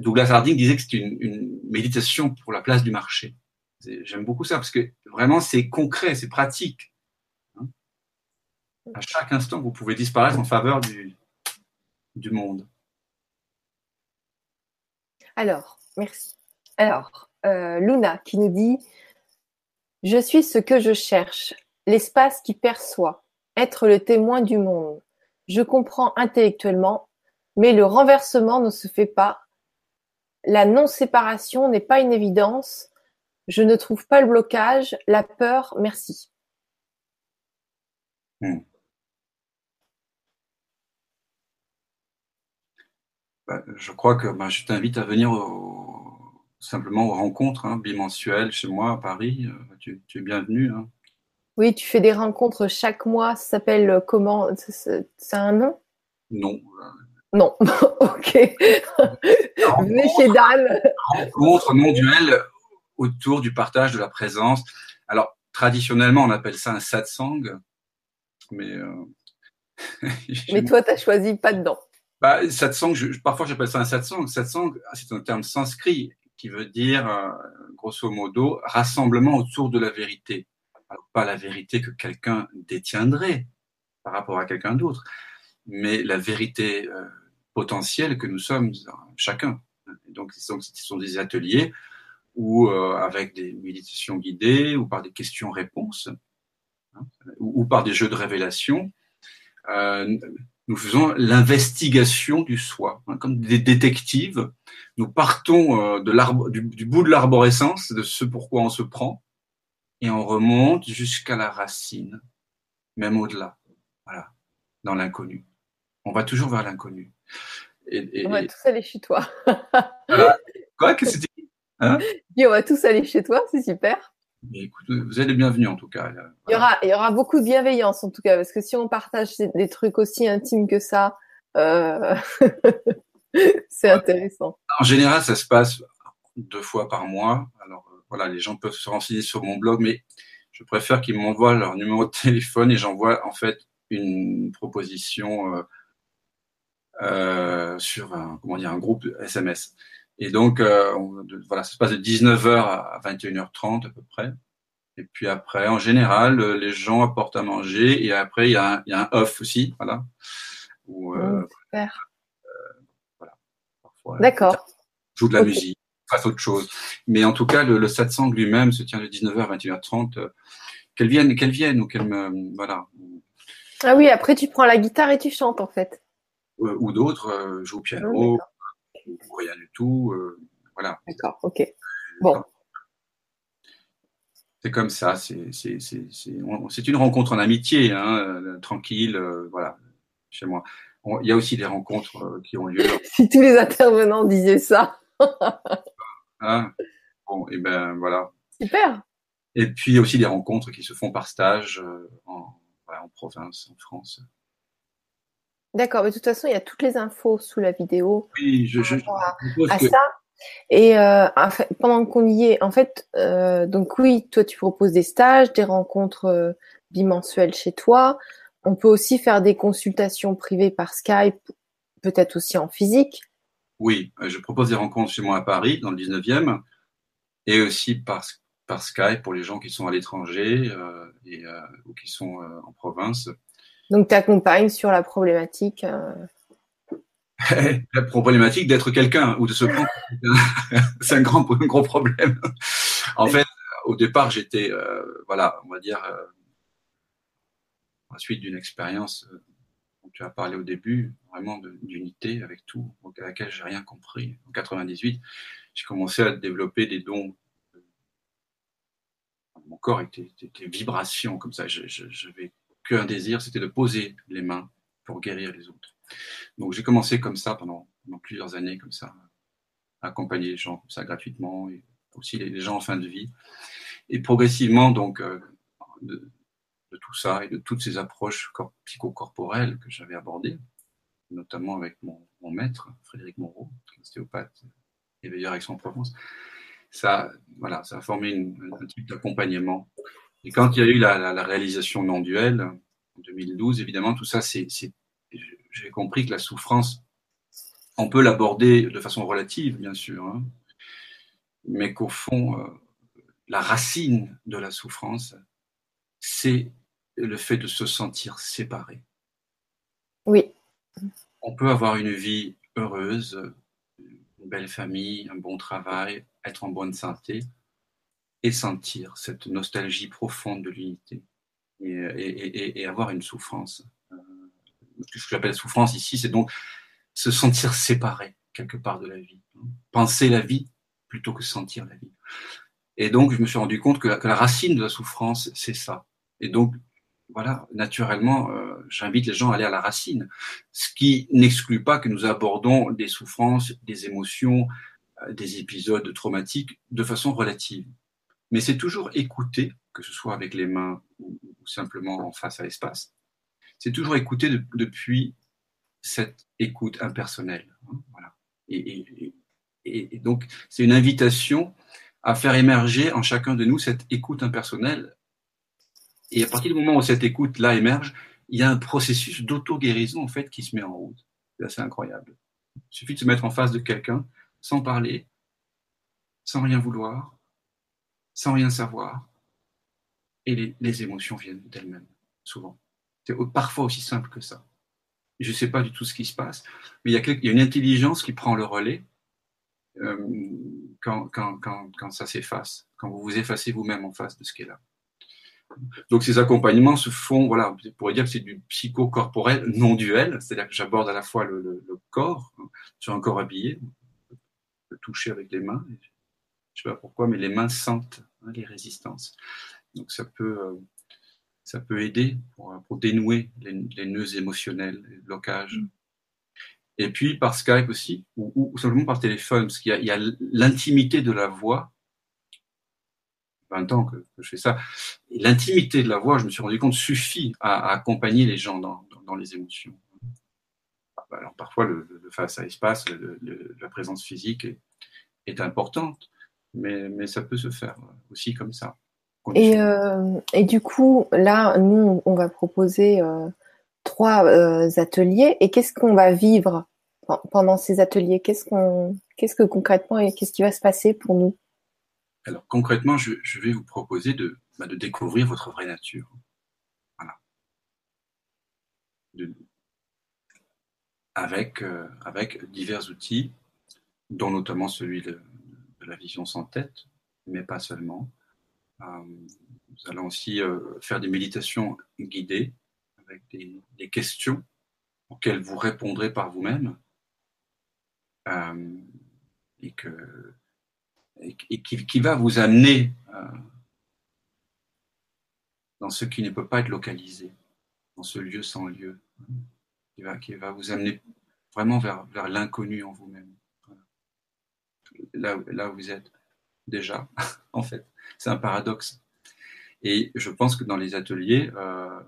Douglas Harding disait que c'était une, une, méditation pour la place du marché. J'aime beaucoup ça parce que vraiment c'est concret, c'est pratique. À chaque instant, vous pouvez disparaître en faveur du, du monde. Alors, merci. Alors, euh, Luna qui nous dit je suis ce que je cherche, l'espace qui perçoit, être le témoin du monde. Je comprends intellectuellement, mais le renversement ne se fait pas. La non-séparation n'est pas une évidence. Je ne trouve pas le blocage, la peur, merci. Hmm. Bah, je crois que bah, je t'invite à venir au, simplement aux rencontres hein, bimensuelles chez moi à Paris. Euh, tu, es bienvenue. Hein. Oui, tu fais des rencontres chaque mois. Ça s'appelle euh, comment C'est un nom? Non. Non, ok. Mais chez Dan. Rencontre non duel autour du partage de la présence. Alors, traditionnellement, on appelle ça un satsang, mais. Euh... mais toi, tu as choisi pas dedans. Bah, satsang, je, parfois j'appelle ça un satsang. Satsang, c'est un terme sanskrit qui veut dire, euh, grosso modo, rassemblement autour de la vérité. Pas la vérité que quelqu'un détiendrait par rapport à quelqu'un d'autre, mais la vérité euh, potentielle que nous sommes chacun. Donc, ce sont des ateliers ou euh, avec des méditations guidées ou par des questions-réponses hein, ou, par des jeux de révélation. Nous faisons l'investigation du soi, hein, comme des détectives. Nous partons euh, de du, du, bout de l'arborescence, de ce pourquoi on se prend, et on remonte jusqu'à la racine, même au-delà, voilà, dans l'inconnu. On va toujours vers l'inconnu. Et, et, on va tous aller chez toi. Quoi? Que c'était Hein? On va tous aller chez toi, c'est super. Écoute, vous êtes les bienvenus en tout cas. Il, y aura, il y aura beaucoup de bienveillance en tout cas, parce que si on partage des trucs aussi intimes que ça, euh... c'est intéressant. En général, ça se passe deux fois par mois. Alors euh, voilà, les gens peuvent se renseigner sur mon blog, mais je préfère qu'ils m'envoient leur numéro de téléphone et j'envoie en fait une proposition euh, euh, sur un, comment dire, un groupe SMS. Et donc, euh, voilà, ça se passe de 19h à 21h30 à peu près. Et puis après, en général, euh, les gens apportent à manger. Et après, il y a un, il y a un off aussi, voilà. Où, euh, oh. Euh, voilà. Parfois, D'accord. Joue de la musique, fasse autre chose. Mais en tout cas, le, le satsang lui-même se tient de 19h à 21h30. qu'elle vienne, qu'elle vienne ou qu'elle me, voilà. Ah oui, après tu prends la guitare et tu chantes en fait. ou d'autres, joue au piano. Oh, ou rien du tout. Euh, voilà. D'accord, ok. Bon. C'est comme ça, c'est une rencontre en amitié, hein, euh, tranquille, euh, voilà, chez moi. il y a aussi des rencontres qui ont lieu. si tous les intervenants disaient ça. hein bon, et ben voilà. Super. Et puis il y a aussi des rencontres qui se font par stage en, en province, en France. D'accord, mais de toute façon, il y a toutes les infos sous la vidéo. Oui, je, je, à, ça. Et euh, pendant qu'on y est, en fait, euh, donc oui, toi, tu proposes des stages, des rencontres euh, bimensuelles chez toi. On peut aussi faire des consultations privées par Skype, peut-être aussi en physique. Oui, je propose des rencontres chez moi à Paris, dans le 19e, et aussi par, par Skype pour les gens qui sont à l'étranger et, ou qui sont en province. Donc, tu accompagnes sur la problématique. Euh... la problématique d'être quelqu'un ou de se prendre. c'est un grand, un gros problème. en fait, au départ, j'étais, euh, voilà, on va dire, euh, à la suite d'une expérience euh, dont tu as parlé au début, vraiment d'unité avec tout, à laquelle j'ai rien compris. En 98, j'ai commencé à développer des dons mon corps était, était, vibration comme ça. Je vais qu'un désir, c'était de poser les mains pour guérir les autres. Donc j'ai commencé comme ça pendant, plusieurs années, comme ça, accompagner les gens comme ça gratuitement, et aussi les, gens en fin de vie. Et progressivement, donc, euh, de, tout ça et de toutes ces approches psychocorporelles que j'avais abordées, notamment avec mon, maître, Frédéric Moreau, ostéopathe, éveilleur Aix-en-Provence, ça, voilà, ça a formé un type d'accompagnement et quand il y a eu la, la, réalisation non-duel en 2012, évidemment, tout ça, c'est, j'ai compris que la souffrance, on peut l'aborder de façon relative, bien sûr, hein, mais qu'au fond, euh, la racine de la souffrance, c'est le fait de se sentir séparé. Oui. On peut avoir une vie heureuse, une belle famille, un bon travail, être en bonne santé, et sentir cette nostalgie profonde de l'unité et, et, et, avoir une souffrance. Euh, ce que j'appelle souffrance ici, c'est donc se sentir séparé quelque part de la vie, hein. penser la vie plutôt que sentir la vie. Et donc, je me suis rendu compte que la, racine de la souffrance, c'est ça. Et donc, voilà, naturellement, euh, j'invite les gens à aller à la racine, ce qui n'exclut pas que nous abordons des souffrances, des émotions, euh, des épisodes traumatiques de façon relative. Mais c'est toujours écouter, que ce soit avec les mains ou, simplement en face à l'espace. C'est toujours écouter depuis cette écoute impersonnelle. Hein, voilà. Et, et donc, c'est une invitation à faire émerger en chacun de nous cette écoute impersonnelle. Et à partir du moment où cette écoute-là émerge, il y a un processus d'auto-guérison en fait qui se met en route. C'est assez incroyable. Il suffit de se mettre en face de quelqu'un sans parler, sans rien vouloir, sans rien savoir, et les, émotions viennent d'elles-mêmes, souvent. C'est parfois aussi simple que ça. Je ne sais pas du tout ce qui se passe, mais il y, a une intelligence qui prend le relais euh, quand, quand, quand, quand, ça s'efface, quand vous vous effacez vous-même en face de ce qui est là. Donc ces accompagnements se font, voilà, on pourrait dire que c'est du psychocorporel non duel, c'est-à-dire que j'aborde à la fois le, le, corps, sur un corps habillé, le toucher avec les mains, je sais pas pourquoi, mais les mains sentent hein, les résistances. Donc ça peut, euh, ça peut aider pour, pour dénouer les, les, nœuds émotionnels, les blocages. Et puis par Skype aussi, ou, ou simplement par téléphone, parce qu'il y a l'intimité de la voix 20 ans que, je fais ça. L'intimité de la voix, je me suis rendu compte, suffit à, accompagner les gens dans, dans, les émotions. Alors parfois, le, face à espace, la présence physique est, est, importante, mais, mais ça peut se faire aussi comme ça. Et, euh, et du coup, là, nous, on va proposer euh, trois euh, ateliers. Et qu'est-ce qu'on va vivre pendant ces ateliers? Qu'est-ce qu'on, qu'est-ce que concrètement et qu'est-ce qui va se passer pour nous? Alors concrètement, je, vais vous proposer de, bah, de, découvrir votre vraie nature. Voilà. avec, avec divers outils, dont notamment celui de, la vision sans tête, mais pas seulement. Euh, nous allons aussi euh, faire des méditations guidées avec des, questions auxquelles vous répondrez par vous-même. et que et qui, va vous amener euh, dans ce qui ne peut pas être localisé, dans ce lieu sans lieu, qui, va, vous amener vraiment vers l'inconnu en vous-même. Là, là où vous êtes déjà, en fait. C'est un paradoxe. Et je pense que dans les ateliers, euh,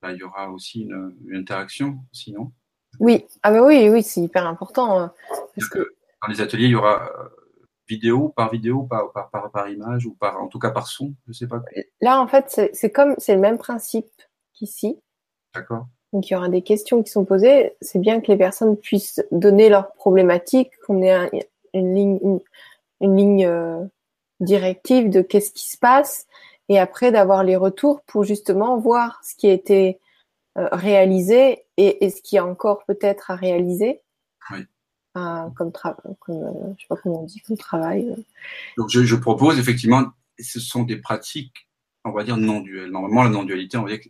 bah, il y aura aussi une, interaction, sinon. Oui, ah bah oui, oui, c'est hyper important. Hein, parce que dans les ateliers, il y aura vidéo par vidéo, par, par, par, par, image ou par, en tout cas par son, je sais pas. Là, en fait, c'est comme, c'est le même principe qu'ici. D'accord. Donc, il y aura des questions qui sont posées. C'est bien que les personnes puissent donner leurs problématiques, qu'on ait une ligne, une, ligne euh, directive de qu'est-ce qui se passe, et après d'avoir les retours pour justement voir ce qui a été euh, réalisé et, et, ce qui est encore peut-être à réaliser. Oui comme, travail, euh, je sais pas comment on dit, comme travail. Euh. Donc je, je, propose effectivement, ce sont des pratiques, on va dire non duelles. Normalement, la non-dualité, on va dire,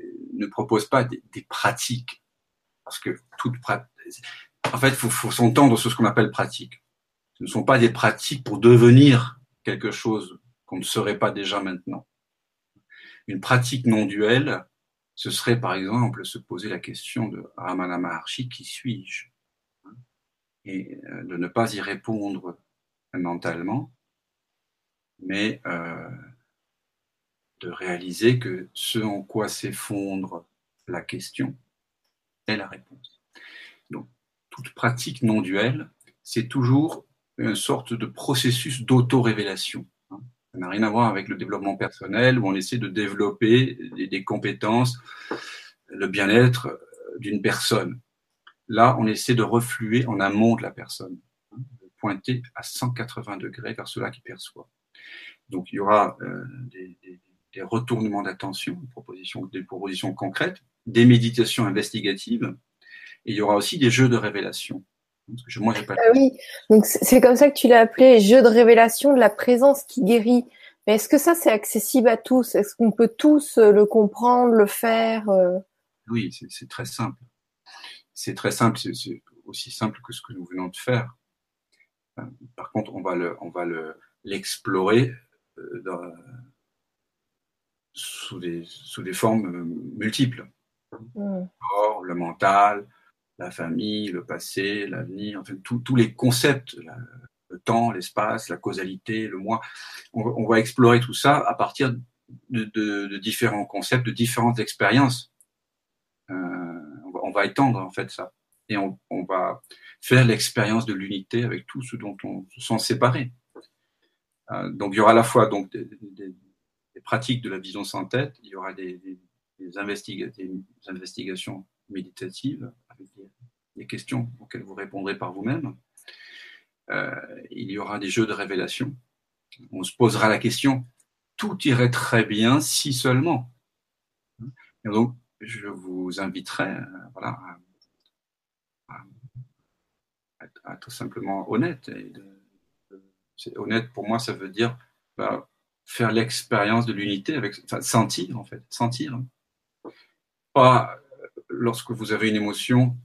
euh, ne propose pas des, des pratiques, parce que toute en fait, il faut, faut s'entendre sur ce qu'on appelle pratique. Ce ne sont pas des pratiques pour devenir quelque chose qu'on ne serait pas déjà maintenant. Une pratique non duelle, ce serait par exemple se poser la question de Ramana Maharshi, qui suis-je? Et euh, de ne pas y répondre mentalement, mais euh, de réaliser que ce en quoi s'effondre la question est la réponse. Donc, toute pratique non duelle, c'est toujours une sorte de processus d'auto-révélation. Hein. Ça n'a rien à voir avec le développement personnel où on essaie de développer des compétences, le bien-être d'une personne. Là, on essaie de refluer en amont de la personne, hein, de pointer à 180 degrés vers cela qui perçoit. Donc, il y aura euh, des, retournements d'attention, des propositions, des propositions concrètes, des méditations investigatives, et il y aura aussi des jeux de révélation. Moi, pas... Ah oui, donc c'est comme ça que tu l'as appelé, jeu de révélation de la présence qui guérit. Mais est-ce que ça, c'est accessible à tous? Est-ce qu'on peut tous euh, le comprendre, le faire euh? Oui, c'est très simple c'est très simple, c'est aussi simple que ce que nous venons de faire. Euh, par contre, on va le, on va le l'explorer euh, sous des sous des formes euh, multiples. Mm. le mental, la famille, le passé, l'avenir, enfin tous les concepts, le temps, l'espace, la causalité, le moi. On, va explorer tout ça à partir de, différents concepts, de différentes expériences on va étendre en fait ça. et on, va faire l'expérience de l'unité avec tout ce dont on se sent séparé. Euh, donc il y aura à la fois donc des, pratiques de la vision sans tête, il y aura des, investigations méditatives des, questions auxquelles vous répondrez par vous-même. Euh, il y aura des jeux de révélation. On se posera la question tout irait très bien si seulement. Donc, je vous inviterai euh, voilà, à, être simplement honnête. honnête pour moi, ça veut dire bah, faire l'expérience de l'unité, avec, sentir en fait, sentir. Pas lorsque vous avez une émotion,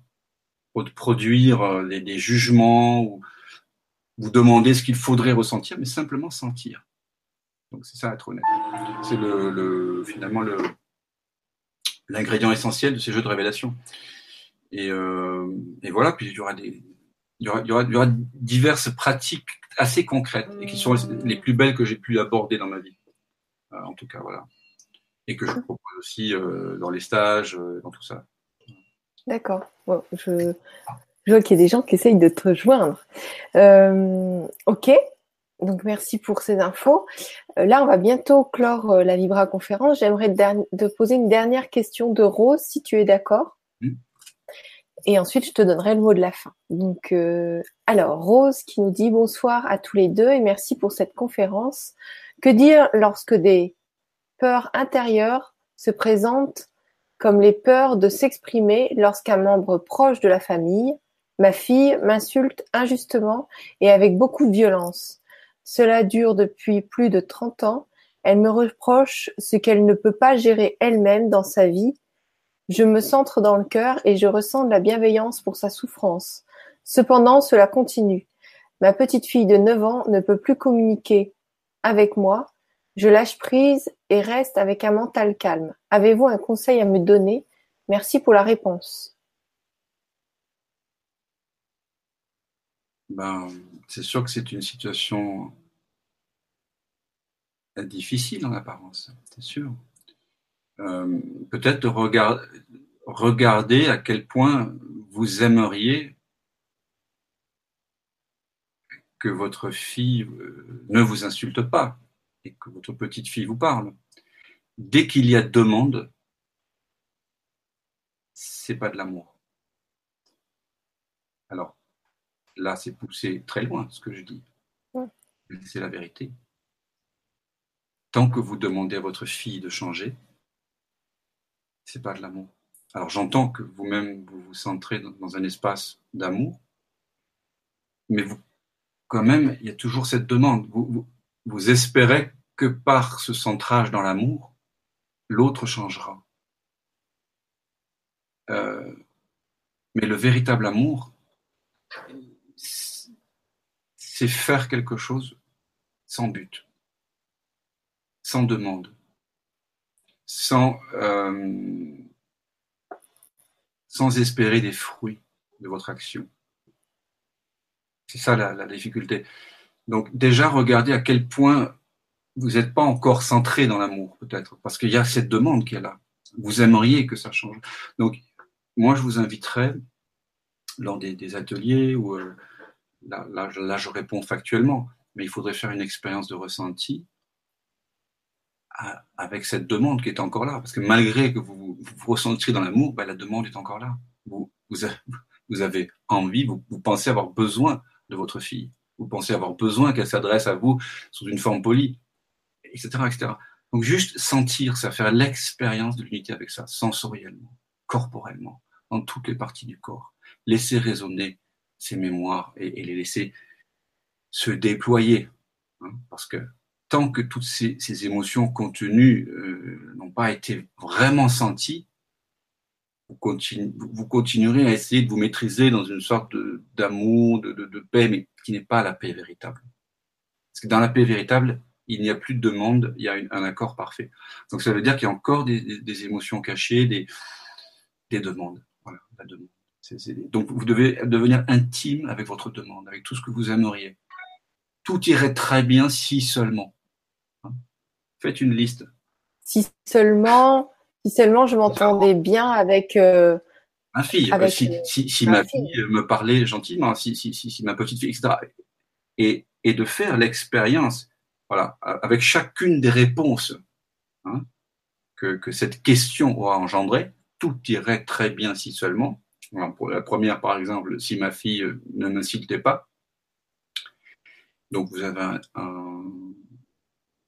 de produire euh, des, jugements ou vous demander ce qu'il faudrait ressentir, mais simplement sentir. Donc c'est ça être honnête. C'est le, finalement le, l'ingrédient essentiel de ces jeux de révélation. Et, euh, et, voilà, puis il y aura des, il y aura, il y aura, diverses pratiques assez concrètes et qui sont les plus belles que j'ai pu aborder dans ma vie. Euh, en tout cas, voilà. Et que je propose aussi dans les stages, dans tout ça. D'accord. Bon, je, je, vois qu'il y a des gens qui essayent de te rejoindre. Euh, ok. Donc merci pour ces infos. Euh, là, on va bientôt clore euh, la Libra conférence. J'aimerais te poser une dernière question de Rose, si tu es d'accord. Et ensuite, je te donnerai le mot de la fin. Donc, euh, alors Rose qui nous dit bonsoir à tous les deux et merci pour cette conférence. Que dire lorsque des peurs intérieures se présentent comme les peurs de s'exprimer lorsqu'un membre proche de la famille, ma fille, m'insulte injustement et avec beaucoup de violence cela dure depuis plus de trente ans. Elle me reproche ce qu'elle ne peut pas gérer elle-même dans sa vie. Je me centre dans le cœur et je ressens de la bienveillance pour sa souffrance. Cependant, cela continue. Ma petite fille de neuf ans ne peut plus communiquer avec moi. Je lâche prise et reste avec un mental calme. Avez-vous un conseil à me donner? Merci pour la réponse. Ben, c'est sûr que c'est une situation difficile en apparence, c'est sûr. Euh, peut-être regarder à quel point vous aimeriez que votre fille euh, ne vous insulte pas et que votre petite fille vous parle. Dès qu'il y a demande, c'est pas de l'amour. Alors, là, c'est poussé très loin ce que je dis. C'est la vérité. Tant que vous demandez à votre fille de changer, c'est pas de l'amour. Alors j'entends que vous-même vous vous centrez dans un espace d'amour, mais vous, quand même, il y a toujours cette demande. Vous, vous espérez que par ce centrage dans l'amour, l'autre changera. Euh, mais le véritable amour, c'est faire quelque chose sans but, sans demande, sans, euh, sans espérer des fruits de votre action. C'est ça la, difficulté. Donc déjà, regardez à quel point vous n'êtes pas encore centré dans l'amour, peut-être, parce qu'il y a cette demande qui est là. Vous aimeriez que ça change. Donc, moi, je vous inviterais, lors des, ateliers, ou euh, là, je réponds factuellement, mais il faudrait faire une expérience de ressenti avec cette demande qui est encore là. Parce que malgré que vous vous, ressentiez dans l'amour, ben, la demande est encore là. Vous, vous, avez envie, vous, pensez avoir besoin de votre fille. Vous pensez avoir besoin qu'elle s'adresse à vous sous une forme polie, etc., etc. Donc juste sentir ça, faire l'expérience de l'unité avec ça, sensoriellement, corporellement, dans toutes les parties du corps. Laisser résonner ces mémoires et, les laisser se déployer. Hein, parce que tant que toutes ces, émotions contenues euh, n'ont pas été vraiment senties, vous, vous, continuerez à essayer de vous maîtriser dans une sorte d'amour, de, de, paix, mais qui n'est pas la paix véritable. Parce que dans la paix véritable, il n'y a plus de demande, il y a un accord parfait. Donc ça veut dire qu'il y a encore des, des émotions cachées, des, des demandes. Voilà, la demande. Donc vous devez devenir intime avec votre demande, avec tout ce que vous aimeriez. Tout irait très bien si seulement. Hein? Faites une liste. Si seulement, si seulement je m'entendais bien avec euh, Ma fille, si, si, ma fille. me parlait gentiment, si, ma petite fille, etc. Et, et de faire l'expérience, voilà, avec chacune des réponses hein, que, que cette question aura engendré, tout irait très bien si seulement. pour la première, par exemple, si ma fille ne m'insultait pas. Donc vous avez un,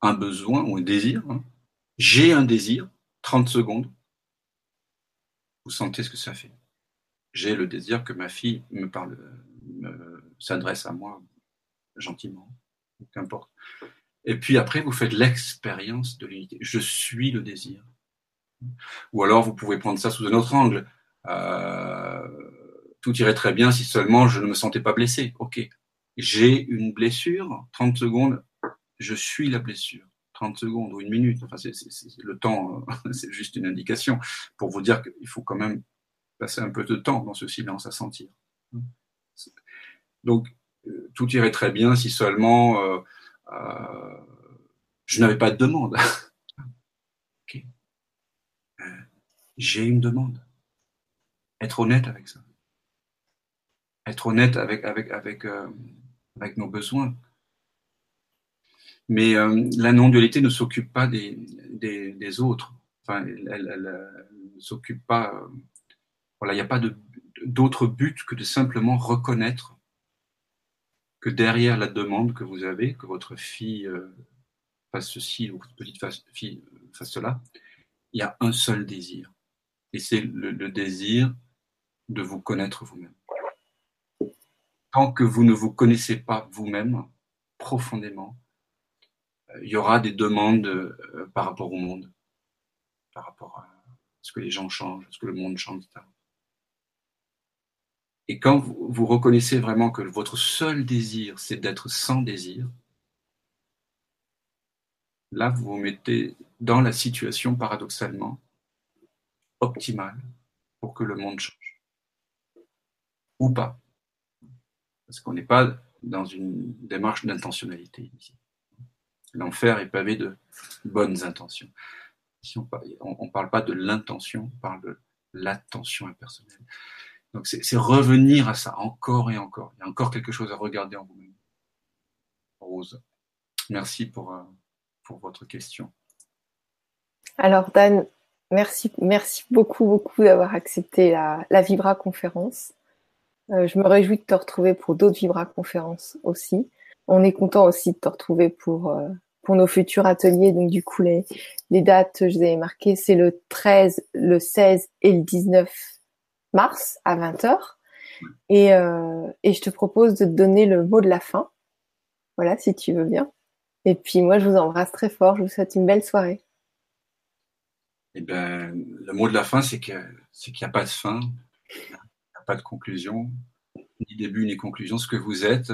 un, besoin ou un désir. Hein. J'ai un désir, 30 secondes. Vous sentez ce que ça fait. J'ai le désir que ma fille me parle, s'adresse à moi gentiment, qu'importe. Et puis après, vous faites l'expérience de l'unité. Je suis le désir. Ou alors, vous pouvez prendre ça sous un autre angle. Euh, tout irait très bien si seulement je ne me sentais pas blessé. Ok. J'ai une blessure, 30 secondes, je suis la blessure. 30 secondes ou une minute. Enfin, c'est, le temps, c'est juste une indication pour vous dire qu'il faut quand même passer un peu de temps dans ce silence à sentir. Donc, euh, tout irait très bien si seulement euh, euh, je n'avais pas de demande. J'ai une demande. Être honnête avec ça. Être honnête avec, avec, avec nos besoins. Mais euh, la non-dualité ne s'occupe pas des, des, des, autres. Enfin, elle, ne s'occupe pas. Euh, voilà, il n'y a pas d'autre but que de simplement reconnaître que derrière la demande que vous avez, que votre fille euh, fasse ceci ou votre petite fille fasse cela, il y a un seul désir. Et c'est le, le désir de vous connaître vous-même. Tant que vous ne vous connaissez pas vous-même profondément, il y aura des demandes euh, par rapport au monde, par rapport à ce que les gens changent, ce que le monde change, etc. Et quand vous, vous reconnaissez vraiment que votre seul désir, c'est d'être sans désir, là, vous vous mettez dans la situation paradoxalement optimale pour que le monde change. Ou pas. Parce qu'on n'est pas dans une démarche d'intentionnalité ici. L'enfer est pavé de bonnes intentions. On ne parle pas de l'intention, on parle de l'attention impersonnelle. Donc c'est revenir à ça encore et encore. Il y a encore quelque chose à regarder en vous-même. Rose, merci pour, euh, votre question. Alors Dan, merci, merci beaucoup, beaucoup d'avoir accepté la, la Vibra conférence. Euh, je me réjouis de te retrouver pour d'autres Vibra conférences aussi on est content aussi de te retrouver pour euh, nos futurs ateliers. Donc du coup les les dates je vous avais marquées, c'est le 13, le 16 et le 19 mars à 20h. Et euh, et je te propose de te donner le mot de la fin. Voilà, si tu veux bien. Et puis moi je vous embrasse très fort, je vous souhaite une belle soirée. Eh ben, le mot de la fin, c'est qu'il n'y a pas de fin, il n'y a pas de conclusion, ni début ni conclusion. Ce que vous êtes,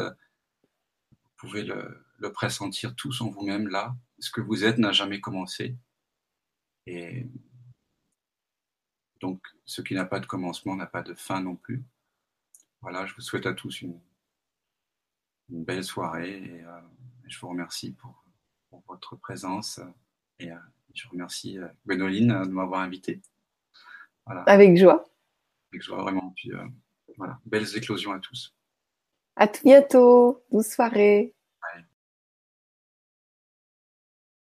pouvez le, pressentir tous en vous-même là. Ce que vous êtes n'a jamais commencé. Et donc, ce qui n'a pas de commencement n'a pas de fin non plus. Voilà, je vous souhaite à tous une, belle soirée et euh, je vous remercie pour, votre présence et euh, je remercie euh, Gwénoline de m'avoir invité. Avec joie. Avec joie, vraiment. Puis voilà, belles éclosions à tous. À tout bientôt. Bonne soirée.